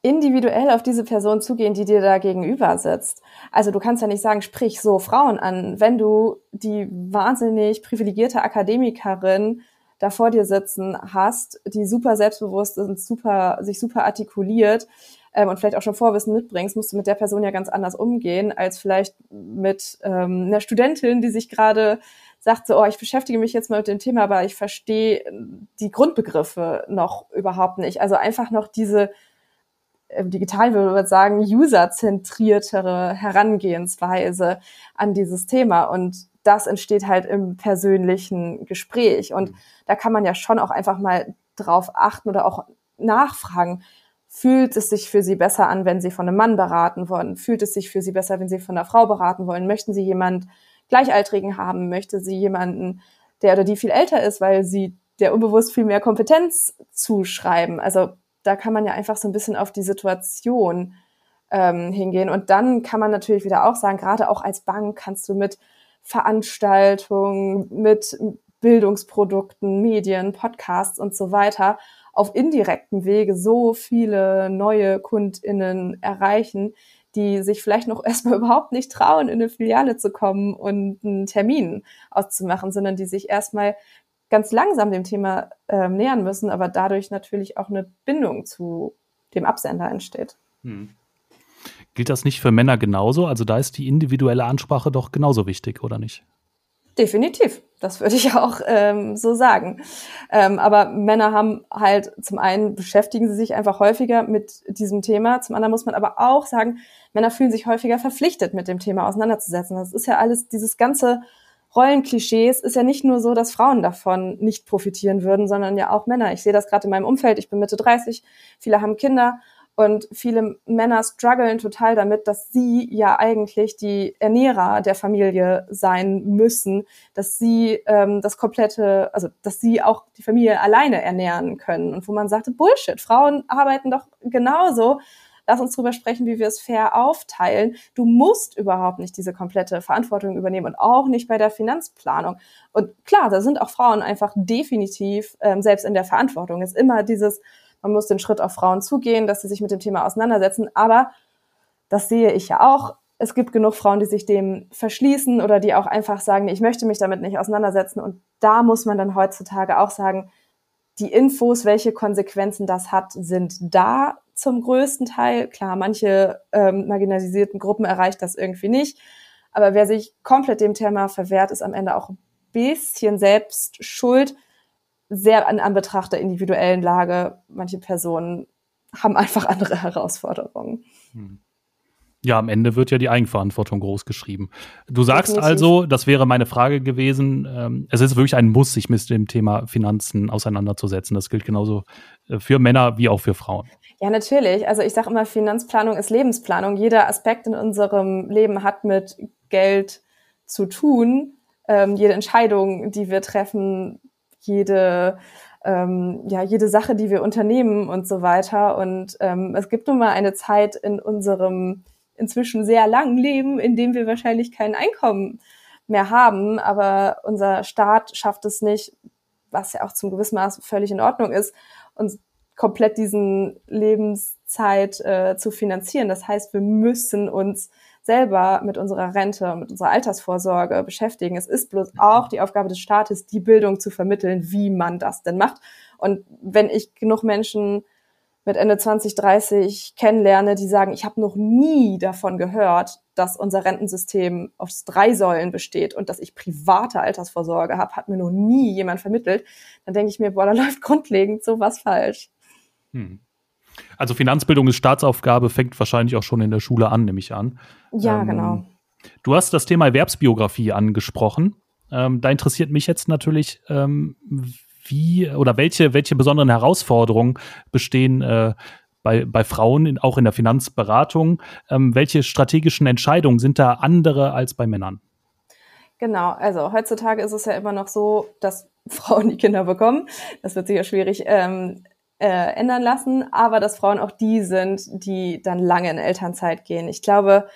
individuell auf diese Person zugehen, die dir da gegenüber sitzt. Also du kannst ja nicht sagen, sprich so Frauen an, wenn du die wahnsinnig privilegierte Akademikerin da vor dir sitzen hast, die super selbstbewusst und super, sich super artikuliert ähm, und vielleicht auch schon Vorwissen mitbringst, musst du mit der Person ja ganz anders umgehen, als vielleicht mit ähm, einer Studentin, die sich gerade sagt so, oh, ich beschäftige mich jetzt mal mit dem Thema, aber ich verstehe die Grundbegriffe noch überhaupt nicht. Also einfach noch diese äh, digital würde man sagen, userzentriertere Herangehensweise an dieses Thema. Und das entsteht halt im persönlichen Gespräch. Und mhm. da kann man ja schon auch einfach mal drauf achten oder auch nachfragen. Fühlt es sich für Sie besser an, wenn Sie von einem Mann beraten wollen? Fühlt es sich für Sie besser, wenn Sie von einer Frau beraten wollen? Möchten Sie jemand Gleichaltrigen haben? Möchte Sie jemanden, der oder die viel älter ist, weil Sie der unbewusst viel mehr Kompetenz zuschreiben? Also da kann man ja einfach so ein bisschen auf die Situation ähm, hingehen. Und dann kann man natürlich wieder auch sagen, gerade auch als Bank kannst du mit Veranstaltungen, mit Bildungsprodukten, Medien, Podcasts und so weiter auf indirektem Wege so viele neue KundInnen erreichen, die sich vielleicht noch [LAUGHS] erstmal überhaupt nicht trauen, in eine Filiale zu kommen und einen Termin auszumachen, sondern die sich erstmal ganz langsam dem Thema äh, nähern müssen, aber dadurch natürlich auch eine Bindung zu dem Absender entsteht. Hm. Gilt das nicht für Männer genauso? Also da ist die individuelle Ansprache doch genauso wichtig, oder nicht? Definitiv, das würde ich [LAUGHS] auch ähm, so sagen. Ähm, aber Männer haben halt zum einen beschäftigen sie sich einfach häufiger mit diesem Thema, zum anderen muss man aber auch sagen, Männer fühlen sich häufiger verpflichtet, mit dem Thema auseinanderzusetzen. Das ist ja alles, dieses ganze Rollenklischees ist ja nicht nur so, dass Frauen davon nicht profitieren würden, sondern ja auch Männer. Ich sehe das gerade in meinem Umfeld. Ich bin Mitte 30, viele haben Kinder und viele Männer strugglen total damit, dass sie ja eigentlich die Ernährer der Familie sein müssen, dass sie ähm, das komplette, also dass sie auch die Familie alleine ernähren können. Und wo man sagte, Bullshit, Frauen arbeiten doch genauso. Lass uns drüber sprechen, wie wir es fair aufteilen. Du musst überhaupt nicht diese komplette Verantwortung übernehmen und auch nicht bei der Finanzplanung. Und klar, da sind auch Frauen einfach definitiv ähm, selbst in der Verantwortung. Es ist immer dieses, man muss den Schritt auf Frauen zugehen, dass sie sich mit dem Thema auseinandersetzen. Aber das sehe ich ja auch. Es gibt genug Frauen, die sich dem verschließen oder die auch einfach sagen, ich möchte mich damit nicht auseinandersetzen. Und da muss man dann heutzutage auch sagen, die Infos, welche Konsequenzen das hat, sind da zum größten Teil. Klar, manche ähm, marginalisierten Gruppen erreicht das irgendwie nicht. Aber wer sich komplett dem Thema verwehrt, ist am Ende auch ein bisschen selbst schuld. Sehr an Anbetracht der individuellen Lage. Manche Personen haben einfach andere [LAUGHS] Herausforderungen. Hm. Ja, am Ende wird ja die Eigenverantwortung groß geschrieben. Du sagst Definitiv. also, das wäre meine Frage gewesen, ähm, es ist wirklich ein Muss, sich mit dem Thema Finanzen auseinanderzusetzen. Das gilt genauso äh, für Männer wie auch für Frauen. Ja, natürlich. Also ich sage immer, Finanzplanung ist Lebensplanung. Jeder Aspekt in unserem Leben hat mit Geld zu tun. Ähm, jede Entscheidung, die wir treffen, jede ähm, ja jede Sache, die wir unternehmen und so weiter. Und ähm, es gibt nun mal eine Zeit in unserem inzwischen sehr langen Leben, in dem wir wahrscheinlich kein Einkommen mehr haben, aber unser Staat schafft es nicht, was ja auch zum gewissen Maß völlig in Ordnung ist, uns komplett diesen Lebenszeit äh, zu finanzieren. Das heißt, wir müssen uns selber mit unserer Rente, mit unserer Altersvorsorge beschäftigen. Es ist bloß auch die Aufgabe des Staates, die Bildung zu vermitteln, wie man das denn macht. Und wenn ich genug Menschen mit Ende 2030 kennenlerne, die sagen, ich habe noch nie davon gehört, dass unser Rentensystem aus drei Säulen besteht und dass ich private Altersvorsorge habe, hat mir noch nie jemand vermittelt, dann denke ich mir, boah, da [LAUGHS] läuft grundlegend so was falsch. Hm. Also Finanzbildung ist Staatsaufgabe, fängt wahrscheinlich auch schon in der Schule an, nehme ich an. Ja, ähm, genau. Du hast das Thema Erwerbsbiografie angesprochen. Ähm, da interessiert mich jetzt natürlich, ähm, wie oder welche, welche besonderen Herausforderungen bestehen äh, bei, bei Frauen, in, auch in der Finanzberatung? Ähm, welche strategischen Entscheidungen sind da andere als bei Männern? Genau, also heutzutage ist es ja immer noch so, dass [LAUGHS] Frauen die Kinder bekommen. Das wird sich ja schwierig ähm, äh, ändern lassen, aber dass Frauen auch die sind, die dann lange in Elternzeit gehen. Ich glaube,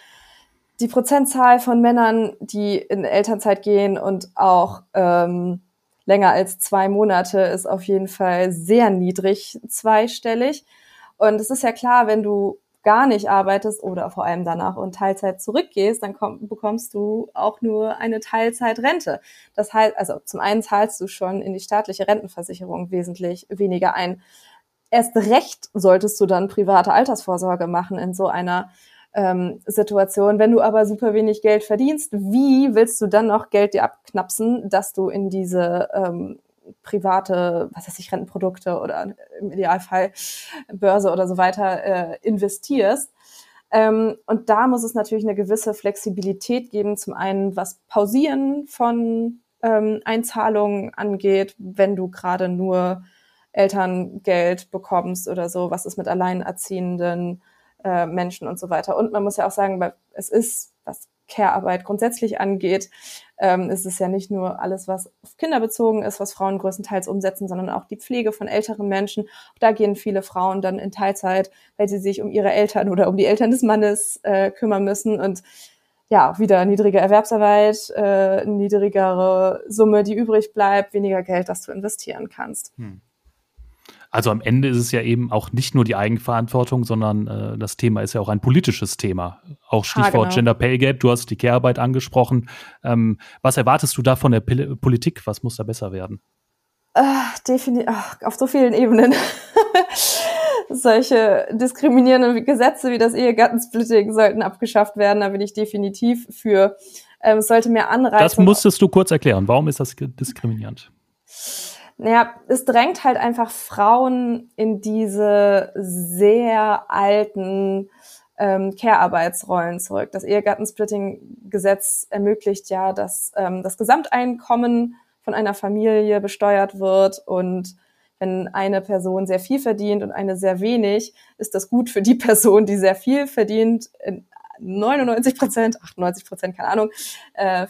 die Prozentzahl von Männern, die in Elternzeit gehen und auch ähm, länger als zwei Monate ist auf jeden Fall sehr niedrig, zweistellig. Und es ist ja klar, wenn du gar nicht arbeitest oder vor allem danach und Teilzeit zurückgehst, dann komm, bekommst du auch nur eine Teilzeitrente. Das heißt, also zum einen zahlst du schon in die staatliche Rentenversicherung wesentlich weniger ein. Erst recht solltest du dann private Altersvorsorge machen in so einer ähm, Situation. Wenn du aber super wenig Geld verdienst, wie willst du dann noch Geld dir abknapsen, dass du in diese ähm, private, was weiß ich, Rentenprodukte oder im Idealfall Börse oder so weiter äh, investierst? Ähm, und da muss es natürlich eine gewisse Flexibilität geben, zum einen was Pausieren von ähm, Einzahlungen angeht, wenn du gerade nur Elterngeld bekommst oder so, was ist mit Alleinerziehenden äh, Menschen und so weiter. Und man muss ja auch sagen, es ist, was Care-Arbeit grundsätzlich angeht, ähm, ist es ja nicht nur alles, was auf Kinder bezogen ist, was Frauen größtenteils umsetzen, sondern auch die Pflege von älteren Menschen. Da gehen viele Frauen dann in Teilzeit, weil sie sich um ihre Eltern oder um die Eltern des Mannes äh, kümmern müssen und ja, wieder niedrige Erwerbsarbeit, äh, niedrigere Summe, die übrig bleibt, weniger Geld, das du investieren kannst. Hm. Also am Ende ist es ja eben auch nicht nur die Eigenverantwortung, sondern äh, das Thema ist ja auch ein politisches Thema. Auch Stichwort ah, genau. Gender Pay Gap, du hast die Care-Arbeit angesprochen. Ähm, was erwartest du da von der P Politik? Was muss da besser werden? Äh, definitiv, auf so vielen Ebenen. [LAUGHS] Solche diskriminierenden Gesetze wie das Ehegattensplitting sollten abgeschafft werden. Da bin ich definitiv für. Ähm, es sollte mehr anreizen. Das musstest du kurz erklären. Warum ist das diskriminierend? Naja, es drängt halt einfach Frauen in diese sehr alten ähm, Care-Arbeitsrollen zurück. Das Ehegattensplitting-Gesetz ermöglicht ja, dass ähm, das Gesamteinkommen von einer Familie besteuert wird und wenn eine Person sehr viel verdient und eine sehr wenig, ist das gut für die [LAUGHS] Person, die sehr viel verdient. In 99 Prozent, 98 Prozent, keine Ahnung, äh,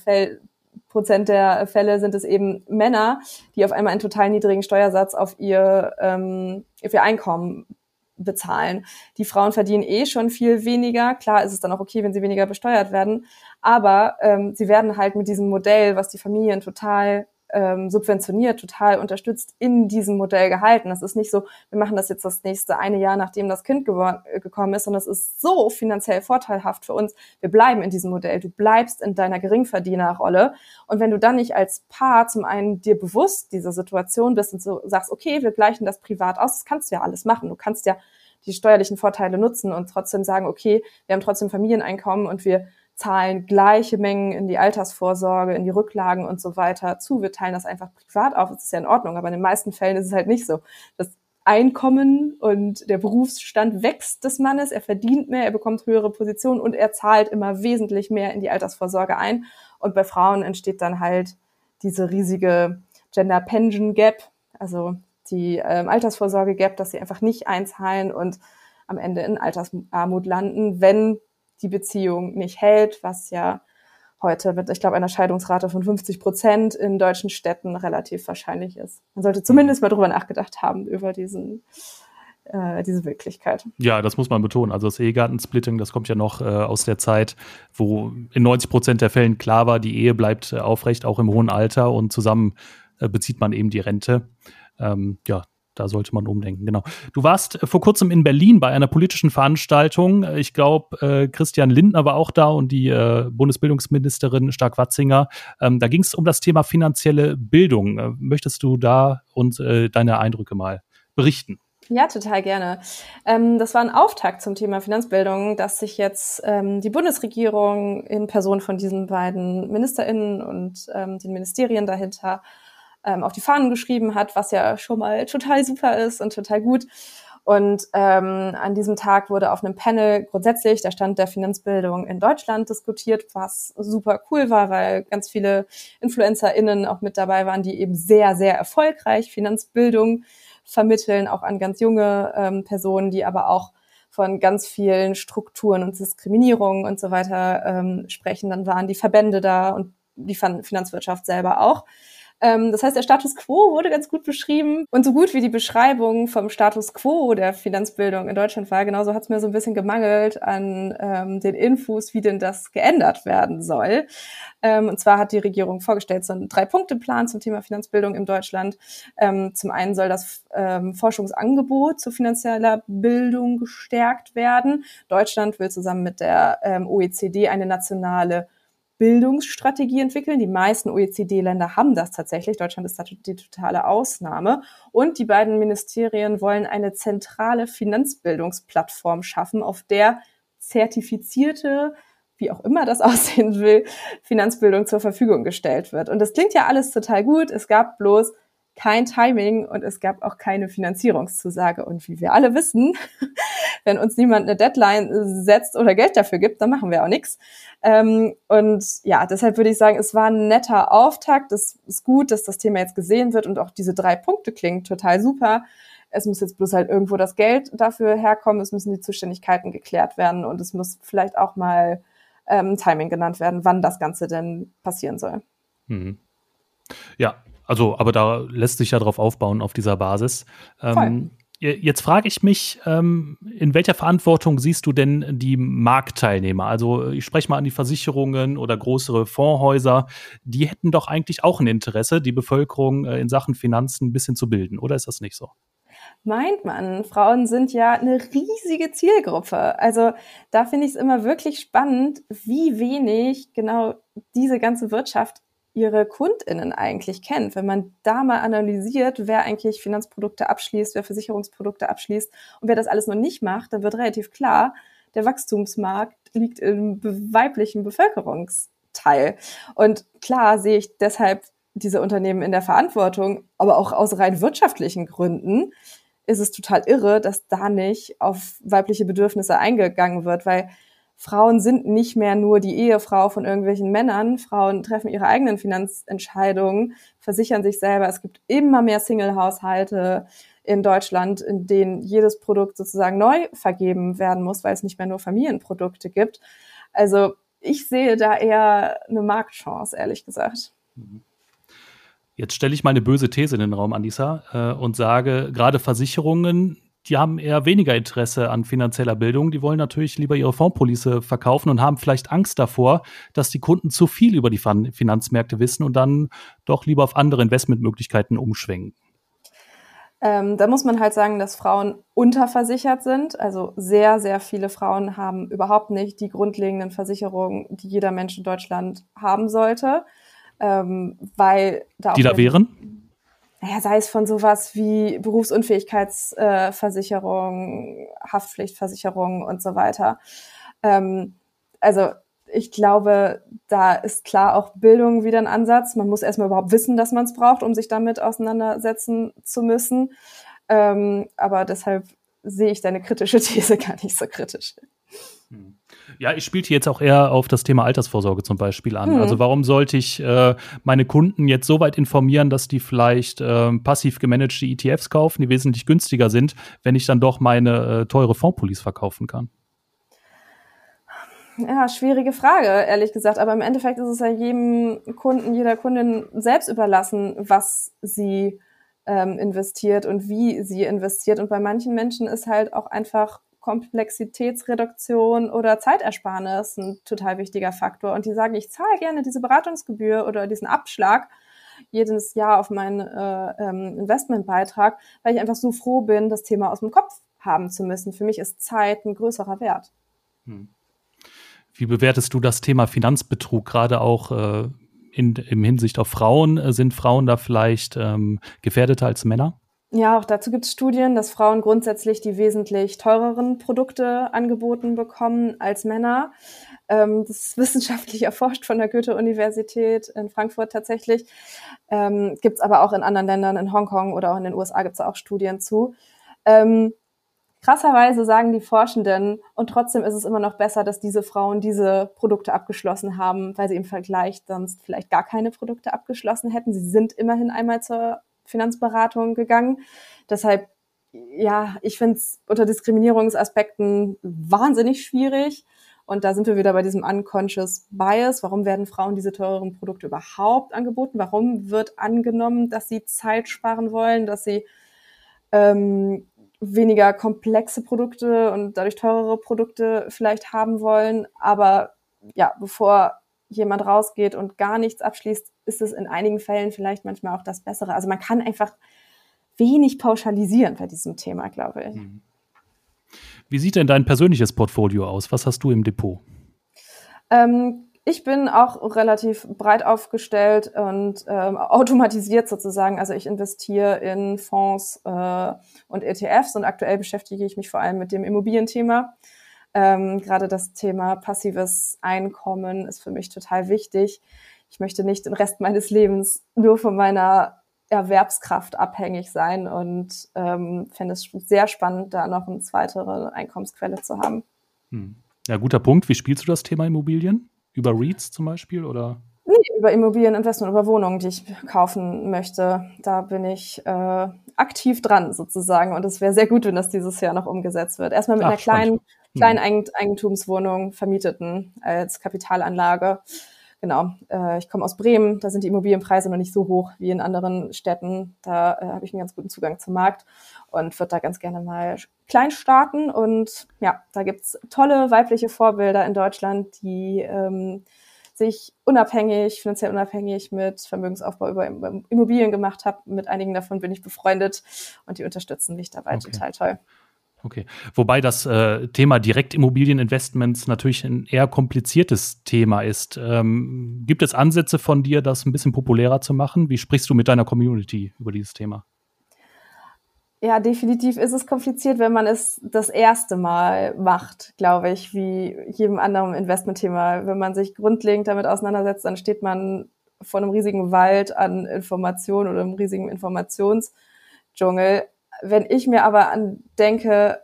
Prozent der Fälle sind es eben Männer, die auf einmal einen total niedrigen Steuersatz auf ihr, ähm, auf ihr Einkommen bezahlen. Die Frauen verdienen eh schon viel weniger. Klar ist es dann auch okay, wenn sie weniger besteuert werden, aber ähm, sie werden halt mit diesem Modell, was die Familien total ähm, subventioniert, total unterstützt in diesem Modell gehalten. Das ist nicht so, wir machen das jetzt das nächste eine Jahr, nachdem das Kind äh, gekommen ist, sondern es ist so finanziell vorteilhaft für uns. Wir bleiben in diesem Modell. Du bleibst in deiner Geringverdienerrolle. Und wenn du dann nicht als Paar zum einen dir bewusst dieser Situation bist und so sagst, okay, wir gleichen das privat aus, das kannst du ja alles machen. Du kannst ja die steuerlichen Vorteile nutzen und trotzdem sagen, okay, wir haben trotzdem Familieneinkommen und wir zahlen gleiche Mengen in die Altersvorsorge, in die Rücklagen und so weiter zu. Wir teilen das einfach privat auf. Das ist ja in Ordnung, aber in den meisten Fällen ist es halt nicht so. Das Einkommen und der Berufsstand wächst des Mannes, er verdient mehr, er bekommt höhere Positionen und er zahlt immer wesentlich mehr in die Altersvorsorge ein. Und bei Frauen entsteht dann halt diese riesige Gender Pension Gap, also die ähm, Altersvorsorge Gap, dass sie einfach nicht einzahlen und am Ende in Altersarmut landen, wenn die Beziehung nicht hält, was ja heute mit, ich glaube, einer Scheidungsrate von 50 Prozent in deutschen Städten relativ wahrscheinlich ist. Man sollte zumindest mal drüber nachgedacht haben, über diesen, äh, diese Wirklichkeit. Ja, das muss man betonen. Also das Ehegattensplitting, das kommt ja noch äh, aus der Zeit, wo in 90 Prozent der Fällen klar war, die Ehe bleibt äh, aufrecht, auch im hohen Alter und zusammen äh, bezieht man eben die Rente. Ähm, ja, da sollte man umdenken, genau. Du warst äh, vor kurzem in Berlin bei einer politischen Veranstaltung. Äh, ich glaube, äh, Christian Lindner war auch da und die äh, Bundesbildungsministerin Stark-Watzinger. Ähm, da ging es um das Thema finanzielle Bildung. Äh, möchtest du da uns äh, deine Eindrücke mal berichten? Ja, total gerne. Ähm, das war ein Auftakt zum Thema Finanzbildung, dass sich jetzt ähm, die Bundesregierung in Person von diesen beiden MinisterInnen und ähm, den Ministerien dahinter ähm, auf die Fahnen geschrieben hat, was ja schon mal total super ist und total gut. Und ähm, an diesem Tag wurde auf einem Panel grundsätzlich der Stand der Finanzbildung in Deutschland diskutiert, was super cool war, weil ganz viele InfluencerInnen auch mit dabei waren, die eben sehr, sehr erfolgreich Finanzbildung vermitteln, auch an ganz junge ähm, Personen, die aber auch von ganz vielen Strukturen und Diskriminierungen und so weiter ähm, sprechen. Dann waren die Verbände da und die Finanzwirtschaft selber auch. Ähm, das heißt, der Status quo wurde ganz gut beschrieben und so gut wie die Beschreibung vom Status quo der Finanzbildung in Deutschland war, genauso hat es mir so ein bisschen gemangelt an ähm, den Infos, wie denn das geändert werden soll. Ähm, und zwar hat die Regierung vorgestellt so einen Drei-Punkte-Plan zum Thema Finanzbildung in Deutschland. Ähm, zum einen soll das ähm, Forschungsangebot zu finanzieller Bildung gestärkt werden. Deutschland will zusammen mit der ähm, OECD eine nationale Bildungsstrategie entwickeln. Die meisten OECD-Länder haben das tatsächlich. Deutschland ist da die totale Ausnahme. Und die beiden Ministerien wollen eine zentrale Finanzbildungsplattform schaffen, auf der zertifizierte, wie auch immer das [LAUGHS] aussehen will, Finanzbildung zur Verfügung gestellt wird. Und das klingt ja alles total gut. Es gab bloß kein Timing und es gab auch keine Finanzierungszusage. Und wie wir alle wissen, [LAUGHS] wenn uns niemand eine Deadline setzt oder Geld dafür gibt, dann machen wir auch nichts. Ähm, und ja, deshalb würde ich sagen, es war ein netter Auftakt. Es ist gut, dass das Thema jetzt gesehen wird und auch diese drei Punkte klingen total super. Es muss jetzt bloß halt irgendwo das Geld dafür herkommen. Es müssen die Zuständigkeiten geklärt werden und es muss vielleicht auch mal ähm, Timing genannt werden, wann das Ganze denn passieren soll. Mhm. Ja, also, aber da lässt sich ja drauf aufbauen auf dieser Basis. Ähm, jetzt frage ich mich, ähm, in welcher Verantwortung siehst du denn die Marktteilnehmer? Also ich spreche mal an die Versicherungen oder größere Fondshäuser. Die hätten doch eigentlich auch ein Interesse, die Bevölkerung äh, in Sachen Finanzen ein bisschen zu bilden, oder ist das nicht so? meint man. Frauen sind ja eine riesige Zielgruppe. Also da finde ich es immer wirklich spannend, wie wenig genau diese ganze Wirtschaft ihre KundInnen eigentlich kennt. Wenn man da mal analysiert, wer eigentlich Finanzprodukte abschließt, wer Versicherungsprodukte abschließt und wer das alles noch nicht macht, dann wird relativ klar, der Wachstumsmarkt liegt im weiblichen Bevölkerungsteil. Und klar sehe ich deshalb diese Unternehmen in der Verantwortung, aber auch aus rein wirtschaftlichen Gründen ist es total irre, dass da nicht auf weibliche Bedürfnisse eingegangen wird, weil Frauen sind nicht mehr nur die Ehefrau von irgendwelchen Männern. Frauen treffen ihre eigenen Finanzentscheidungen, versichern sich selber. Es gibt immer mehr Single-Haushalte in Deutschland, in denen jedes Produkt sozusagen neu vergeben werden muss, weil es nicht mehr nur Familienprodukte gibt. Also ich sehe da eher eine Marktchance, ehrlich gesagt. Jetzt stelle ich meine böse These in den Raum, Anissa, äh, und sage, gerade Versicherungen die haben eher weniger Interesse an finanzieller Bildung. Die wollen natürlich lieber ihre Fondspolice verkaufen und haben vielleicht Angst davor, dass die Kunden zu viel über die Finanzmärkte wissen und dann doch lieber auf andere Investmentmöglichkeiten umschwenken. Ähm, da muss man halt sagen, dass Frauen unterversichert sind. Also sehr, sehr viele Frauen haben überhaupt nicht die grundlegenden Versicherungen, die jeder Mensch in Deutschland haben sollte. Ähm, weil da die da wären? Naja, sei es von sowas wie Berufsunfähigkeitsversicherung, äh, Haftpflichtversicherung und so weiter. Ähm, also ich glaube, da ist klar auch Bildung wieder ein Ansatz. Man muss erstmal überhaupt wissen, dass man es braucht, um sich damit auseinandersetzen zu müssen. Ähm, aber deshalb sehe ich deine kritische [LAUGHS] These gar nicht so kritisch. Hm. Ja, ich spielte jetzt auch eher auf das Thema Altersvorsorge zum Beispiel an. Mhm. Also warum sollte ich äh, meine Kunden jetzt so weit informieren, dass die vielleicht äh, passiv gemanagte ETFs kaufen, die wesentlich günstiger sind, wenn ich dann doch meine äh, teure Fondspolice verkaufen kann? Ja, schwierige Frage, ehrlich gesagt. Aber im Endeffekt ist es ja jedem Kunden, jeder Kundin selbst überlassen, was sie ähm, investiert und wie sie investiert. Und bei manchen Menschen ist halt auch einfach Komplexitätsreduktion oder Zeitersparnis ein total wichtiger Faktor. Und die sagen, ich zahle gerne diese Beratungsgebühr oder diesen Abschlag jedes Jahr auf meinen äh, ähm, Investmentbeitrag, weil ich einfach so froh bin, das Thema aus dem Kopf haben zu müssen. Für mich ist Zeit ein größerer Wert. Hm. Wie bewertest du das Thema Finanzbetrug gerade auch äh, in, in Hinsicht auf Frauen? Sind Frauen da vielleicht ähm, gefährdeter als Männer? Ja, auch dazu gibt es Studien, dass Frauen grundsätzlich die wesentlich teureren Produkte angeboten bekommen als Männer. Ähm, das ist wissenschaftlich [LAUGHS] erforscht von der Goethe-Universität in Frankfurt tatsächlich. Ähm, gibt es aber auch in anderen Ländern, in Hongkong oder auch in den USA gibt es auch Studien zu. Ähm, krasserweise sagen die Forschenden, und trotzdem ist es immer noch besser, dass diese Frauen diese Produkte abgeschlossen haben, weil sie im Vergleich sonst vielleicht gar keine Produkte abgeschlossen hätten. Sie sind immerhin einmal zur Finanzberatung gegangen. Deshalb, ja, ich finde es unter Diskriminierungsaspekten wahnsinnig schwierig. Und da sind wir wieder bei diesem unconscious bias. Warum werden Frauen diese teureren Produkte überhaupt angeboten? Warum wird angenommen, dass sie Zeit sparen wollen, dass sie ähm, weniger komplexe Produkte und dadurch teurere Produkte vielleicht haben wollen? Aber ja, bevor jemand rausgeht und gar nichts abschließt, ist es in einigen Fällen vielleicht manchmal auch das Bessere. Also man kann einfach wenig pauschalisieren bei diesem Thema, glaube ich. Mhm. Wie sieht denn dein persönliches Portfolio aus? Was hast du im Depot? Ähm, ich bin auch relativ breit aufgestellt und ähm, automatisiert sozusagen. Also ich investiere in Fonds äh, und ETFs und aktuell beschäftige ich mich vor allem mit dem Immobilienthema. Ähm, Gerade das Thema passives Einkommen ist für mich total wichtig. Ich möchte nicht den Rest meines Lebens nur von meiner Erwerbskraft abhängig sein und ähm, fände es sehr spannend, da noch eine weitere Einkommensquelle zu haben. Hm. Ja, guter Punkt. Wie spielst du das Thema Immobilien? Über REITs zum Beispiel oder? Nee, über Immobilieninvestment, über Wohnungen, die ich kaufen möchte. Da bin ich äh, aktiv dran sozusagen und es wäre sehr gut, wenn das dieses Jahr noch umgesetzt wird. Erstmal mit Ach, einer kleinen, kleinen hm. Eigentumswohnung vermieteten als Kapitalanlage. Genau, äh, ich komme aus Bremen, da sind die Immobilienpreise noch nicht so hoch wie in anderen Städten. Da äh, habe ich einen ganz guten Zugang zum Markt und würde da ganz gerne mal klein starten. Und ja, da gibt's tolle weibliche Vorbilder in Deutschland, die ähm, sich unabhängig, finanziell unabhängig mit Vermögensaufbau über Immobilien gemacht haben. Mit einigen davon bin ich befreundet und die unterstützen mich dabei okay. total toll. Okay. Wobei das äh, Thema Direktimmobilieninvestments natürlich ein eher kompliziertes Thema ist. Ähm, gibt es Ansätze von dir, das ein bisschen populärer zu machen? Wie sprichst du mit deiner Community über dieses Thema? Ja, definitiv ist es kompliziert, wenn man es das erste Mal macht, glaube ich, wie jedem anderen Investmentthema. Wenn man sich grundlegend damit auseinandersetzt, dann steht man vor einem riesigen Wald an Informationen oder einem riesigen Informationsdschungel wenn ich mir aber an denke,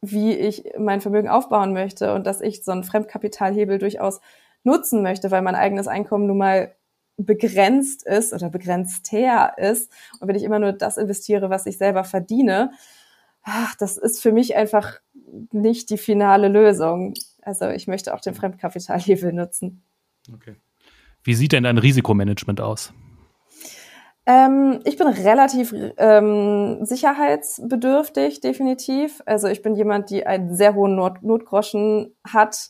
wie ich mein Vermögen aufbauen möchte und dass ich so einen Fremdkapitalhebel durchaus nutzen möchte, weil mein eigenes Einkommen nun mal begrenzt ist oder begrenzt her ist und wenn ich immer nur das investiere, was ich selber verdiene, ach, das ist für mich einfach nicht die finale Lösung. Also ich möchte auch den Fremdkapitalhebel nutzen. Okay. Wie sieht denn dein Risikomanagement aus? Ähm, ich bin relativ ähm, sicherheitsbedürftig, definitiv. Also ich bin jemand, die einen sehr hohen Not Notgroschen hat,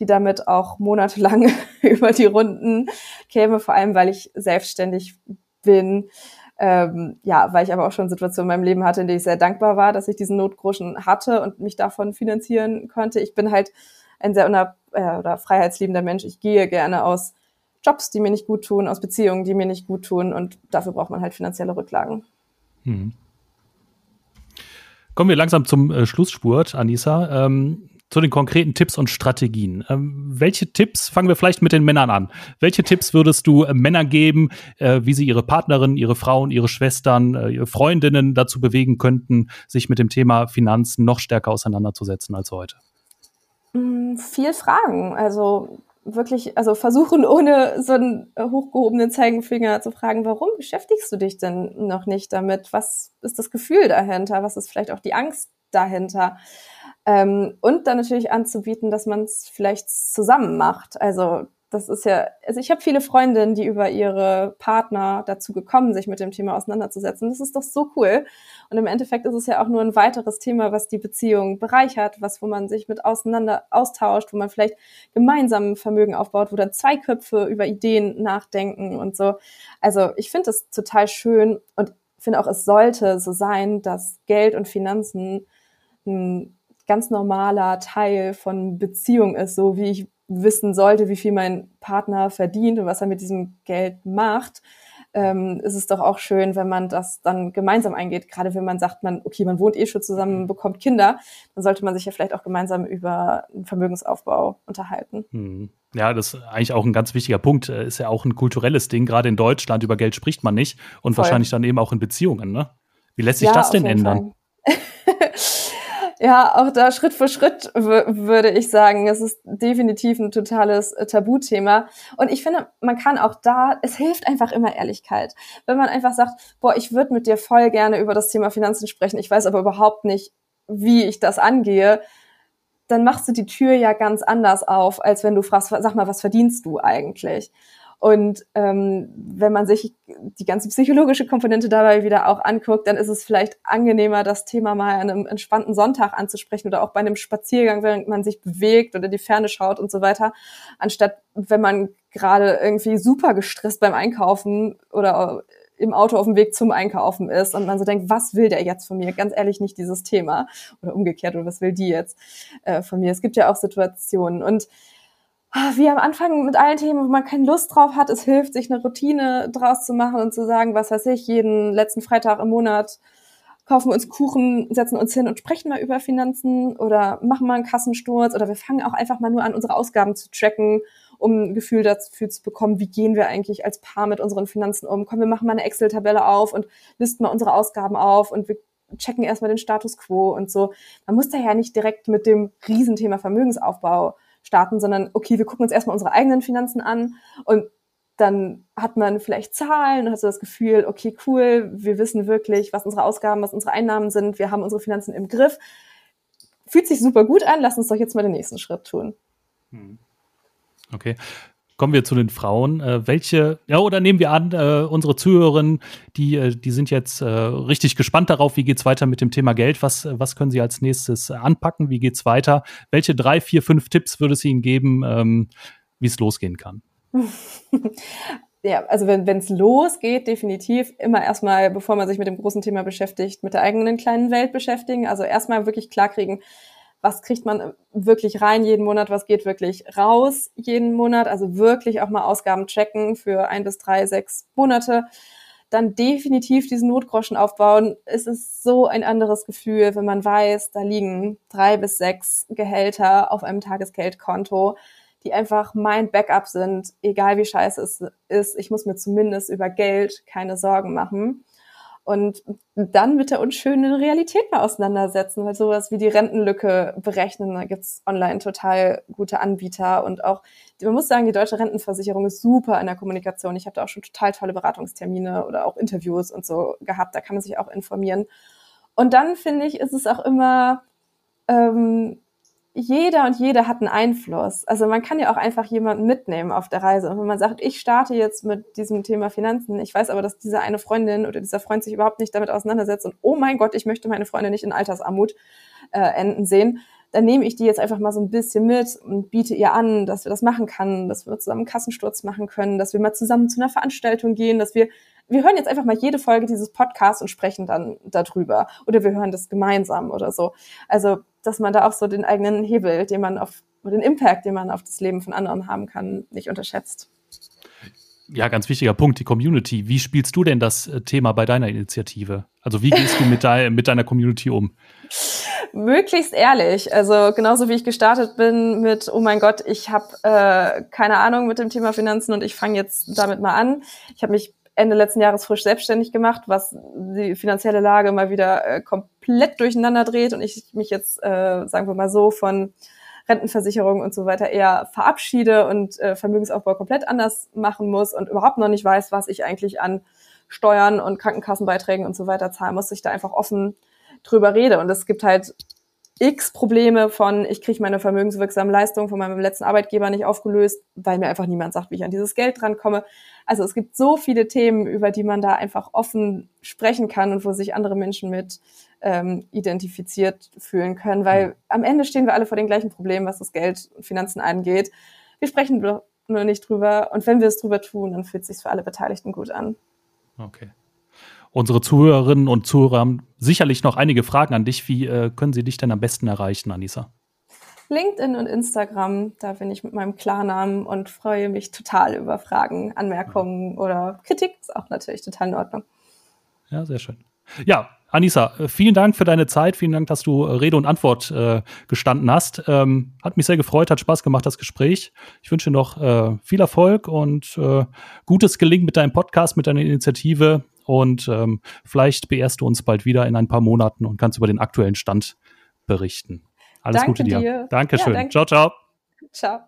die damit auch monatelang [LAUGHS] über die Runden käme, vor allem weil ich selbstständig bin. Ähm, ja, weil ich aber auch schon Situationen in meinem Leben hatte, in denen ich sehr dankbar war, dass ich diesen Notgroschen hatte und mich davon finanzieren konnte. Ich bin halt ein sehr unab äh, oder freiheitsliebender Mensch. Ich gehe gerne aus Jobs, die mir nicht gut tun, aus Beziehungen, die mir nicht gut tun. Und dafür braucht man halt finanzielle Rücklagen. Hm. Kommen wir langsam zum äh, Schlussspurt, Anissa. Ähm, zu den konkreten Tipps und Strategien. Ähm, welche Tipps, fangen wir vielleicht mit den Männern an. Welche Tipps würdest du äh, Männern geben, äh, wie sie ihre Partnerinnen, ihre Frauen, ihre Schwestern, äh, ihre Freundinnen dazu bewegen könnten, sich mit dem Thema Finanzen noch stärker auseinanderzusetzen als heute? Mm, viel Fragen. Also wirklich, also versuchen, ohne so einen hochgehobenen Zeigenfinger zu fragen, warum beschäftigst du dich denn noch nicht damit? Was ist das Gefühl dahinter? Was ist vielleicht auch die Angst dahinter? Ähm, und dann natürlich anzubieten, dass man es vielleicht zusammen macht. Also das ist ja, also ich habe viele Freundinnen, die über ihre Partner dazu gekommen, sich mit dem Thema auseinanderzusetzen. Das ist doch so cool. Und im Endeffekt ist es ja auch nur ein weiteres Thema, was die Beziehung bereichert, was, wo man sich mit auseinander austauscht, wo man vielleicht gemeinsam Vermögen aufbaut, wo dann zwei Köpfe über Ideen nachdenken und so. Also ich finde das total schön und finde auch, es sollte so sein, dass Geld und Finanzen ein ganz normaler Teil von Beziehung ist, so wie ich wissen sollte, wie viel mein Partner verdient und was er mit diesem Geld macht, ähm, ist es doch auch schön, wenn man das dann gemeinsam eingeht. Gerade wenn man sagt, man, okay, man wohnt eh schon zusammen, bekommt Kinder, dann sollte man sich ja vielleicht auch gemeinsam über einen Vermögensaufbau unterhalten. Hm. Ja, das ist eigentlich auch ein ganz wichtiger Punkt. Äh, ist ja auch ein kulturelles Ding. Gerade in Deutschland über Geld spricht man nicht und Voll. wahrscheinlich dann eben auch in Beziehungen. Ne? Wie lässt sich ja, das denn ändern? [LAUGHS] Ja, auch da Schritt für Schritt würde ich sagen, es ist definitiv ein totales äh, Tabuthema. Und ich finde, man kann auch da, es hilft einfach immer Ehrlichkeit. Wenn man einfach sagt, boah, ich würde mit dir voll gerne über das Thema Finanzen sprechen, ich weiß aber überhaupt nicht, wie ich das angehe, dann machst du die Tür ja ganz anders auf, als wenn du fragst, sag mal, was verdienst du eigentlich? Und ähm, wenn man sich die ganze psychologische Komponente dabei wieder auch anguckt, dann ist es vielleicht angenehmer, das Thema mal an einem entspannten Sonntag anzusprechen oder auch bei einem Spaziergang, während man sich bewegt oder die Ferne schaut und so weiter, anstatt wenn man gerade irgendwie super gestresst beim Einkaufen oder im Auto auf dem Weg zum Einkaufen ist und man so denkt, was will der jetzt von mir? Ganz ehrlich nicht dieses Thema oder umgekehrt oder was will die jetzt äh, von mir? Es gibt ja auch Situationen und wie am Anfang mit allen Themen, wo man keine Lust drauf hat, es hilft, sich eine Routine draus zu machen und zu sagen, was weiß ich, jeden letzten Freitag im Monat kaufen wir uns Kuchen, setzen uns hin und sprechen mal über Finanzen oder machen mal einen Kassensturz oder wir fangen auch einfach mal nur an, unsere Ausgaben zu tracken, um ein Gefühl dafür zu bekommen, wie gehen wir eigentlich als Paar mit unseren Finanzen um. Komm, wir machen mal eine Excel-Tabelle auf und listen mal unsere Ausgaben auf und wir checken erstmal den Status quo und so. Man muss da ja nicht direkt mit dem Riesenthema Vermögensaufbau starten, sondern okay, wir gucken uns erstmal unsere eigenen Finanzen an und dann hat man vielleicht Zahlen und hat so das Gefühl, okay, cool, wir wissen wirklich, was unsere Ausgaben, was unsere Einnahmen sind, wir haben unsere Finanzen im Griff. Fühlt sich super gut an, lass uns doch jetzt mal den nächsten Schritt tun. Okay. Kommen wir zu den Frauen. Äh, welche, ja, oder nehmen wir an, äh, unsere Zuhörerinnen, die, äh, die sind jetzt äh, richtig gespannt darauf, wie geht's weiter mit dem Thema Geld? Was, was können sie als nächstes anpacken? Wie geht's weiter? Welche drei, vier, fünf Tipps würde es ihnen geben, ähm, wie es losgehen kann? [LAUGHS] ja, also wenn es losgeht, definitiv immer erstmal, bevor man sich mit dem großen Thema beschäftigt, mit der eigenen kleinen Welt beschäftigen. Also erstmal wirklich klarkriegen, was kriegt man wirklich rein jeden Monat, was geht wirklich raus jeden Monat. Also wirklich auch mal Ausgaben checken für ein bis drei, sechs Monate. Dann definitiv diesen Notgroschen aufbauen. Es ist so ein anderes Gefühl, wenn man weiß, da liegen drei bis sechs Gehälter auf einem Tagesgeldkonto, die einfach mein Backup sind, egal wie scheiße es ist. Ich muss mir zumindest über Geld keine Sorgen machen und dann mit der unschönen Realität mal auseinandersetzen, weil sowas wie die Rentenlücke berechnen, da gibt's online total gute Anbieter und auch, man muss sagen, die deutsche Rentenversicherung ist super in der Kommunikation. Ich habe da auch schon total tolle Beratungstermine oder auch Interviews und so gehabt, da kann man sich auch informieren. Und dann finde ich, ist es auch immer ähm, jeder und jede hat einen Einfluss. Also man kann ja auch einfach jemanden mitnehmen auf der Reise. Und wenn man sagt, ich starte jetzt mit diesem Thema Finanzen, ich weiß aber, dass diese eine Freundin oder dieser Freund sich überhaupt nicht damit auseinandersetzt und oh mein Gott, ich möchte meine Freundin nicht in Altersarmut äh, enden sehen, dann nehme ich die jetzt einfach mal so ein bisschen mit und biete ihr an, dass wir das machen können, dass wir zusammen einen Kassensturz machen können, dass wir mal zusammen zu einer Veranstaltung gehen, dass wir wir hören jetzt einfach mal jede Folge dieses Podcasts und sprechen dann darüber. Oder wir hören das gemeinsam oder so. Also, dass man da auch so den eigenen Hebel, den man auf, den Impact, den man auf das Leben von anderen haben kann, nicht unterschätzt. Ja, ganz wichtiger Punkt, die Community. Wie spielst du denn das äh, Thema bei deiner Initiative? Also wie gehst du mit, de mit deiner Community um? Möglichst ehrlich. Also genauso wie ich gestartet bin mit, oh mein Gott, ich habe äh, keine Ahnung mit dem Thema Finanzen und ich fange jetzt damit mal an. Ich habe mich Ende letzten Jahres frisch selbstständig gemacht, was die finanzielle Lage mal wieder äh, komplett durcheinander dreht und ich mich jetzt, äh, sagen wir mal so, von Rentenversicherung und so weiter eher verabschiede und äh, Vermögensaufbau komplett anders machen muss und überhaupt noch nicht weiß, was ich eigentlich an Steuern und Krankenkassenbeiträgen und so weiter zahlen muss, ich da einfach offen drüber rede. Und es gibt halt x Probleme von, ich kriege meine vermögenswirksamen Leistungen von meinem letzten Arbeitgeber nicht aufgelöst, weil mir einfach niemand sagt, wie ich an dieses Geld drankomme. Also es gibt so viele Themen, über die man da einfach offen sprechen kann und wo sich andere Menschen mit ähm, identifiziert fühlen können, weil am Ende stehen wir alle vor den gleichen Problemen, was das Geld und Finanzen angeht. Wir sprechen nur nicht drüber und wenn wir es drüber tun, dann fühlt es sich für alle Beteiligten gut an. Okay. Unsere Zuhörerinnen und Zuhörer haben sicherlich noch einige Fragen an dich. Wie äh, können sie dich denn am besten erreichen, Anissa? LinkedIn und Instagram, da bin ich mit meinem Klarnamen und freue mich total über Fragen, Anmerkungen oder Kritik. Ist auch natürlich total in Ordnung. Ja, sehr schön. Ja, Anissa, äh, vielen Dank für deine Zeit. Vielen Dank, dass du äh, Rede und Antwort äh, gestanden hast. Ähm, hat mich sehr gefreut, hat Spaß gemacht, das Gespräch. Ich wünsche noch äh, viel Erfolg und äh, gutes Gelingen mit deinem Podcast, mit deiner Initiative und ähm, vielleicht beehrst du uns bald wieder in ein paar Monaten und kannst über den aktuellen Stand berichten. Alles danke Gute dir. dir. Dankeschön. Ja, danke. Ciao, ciao. Ciao.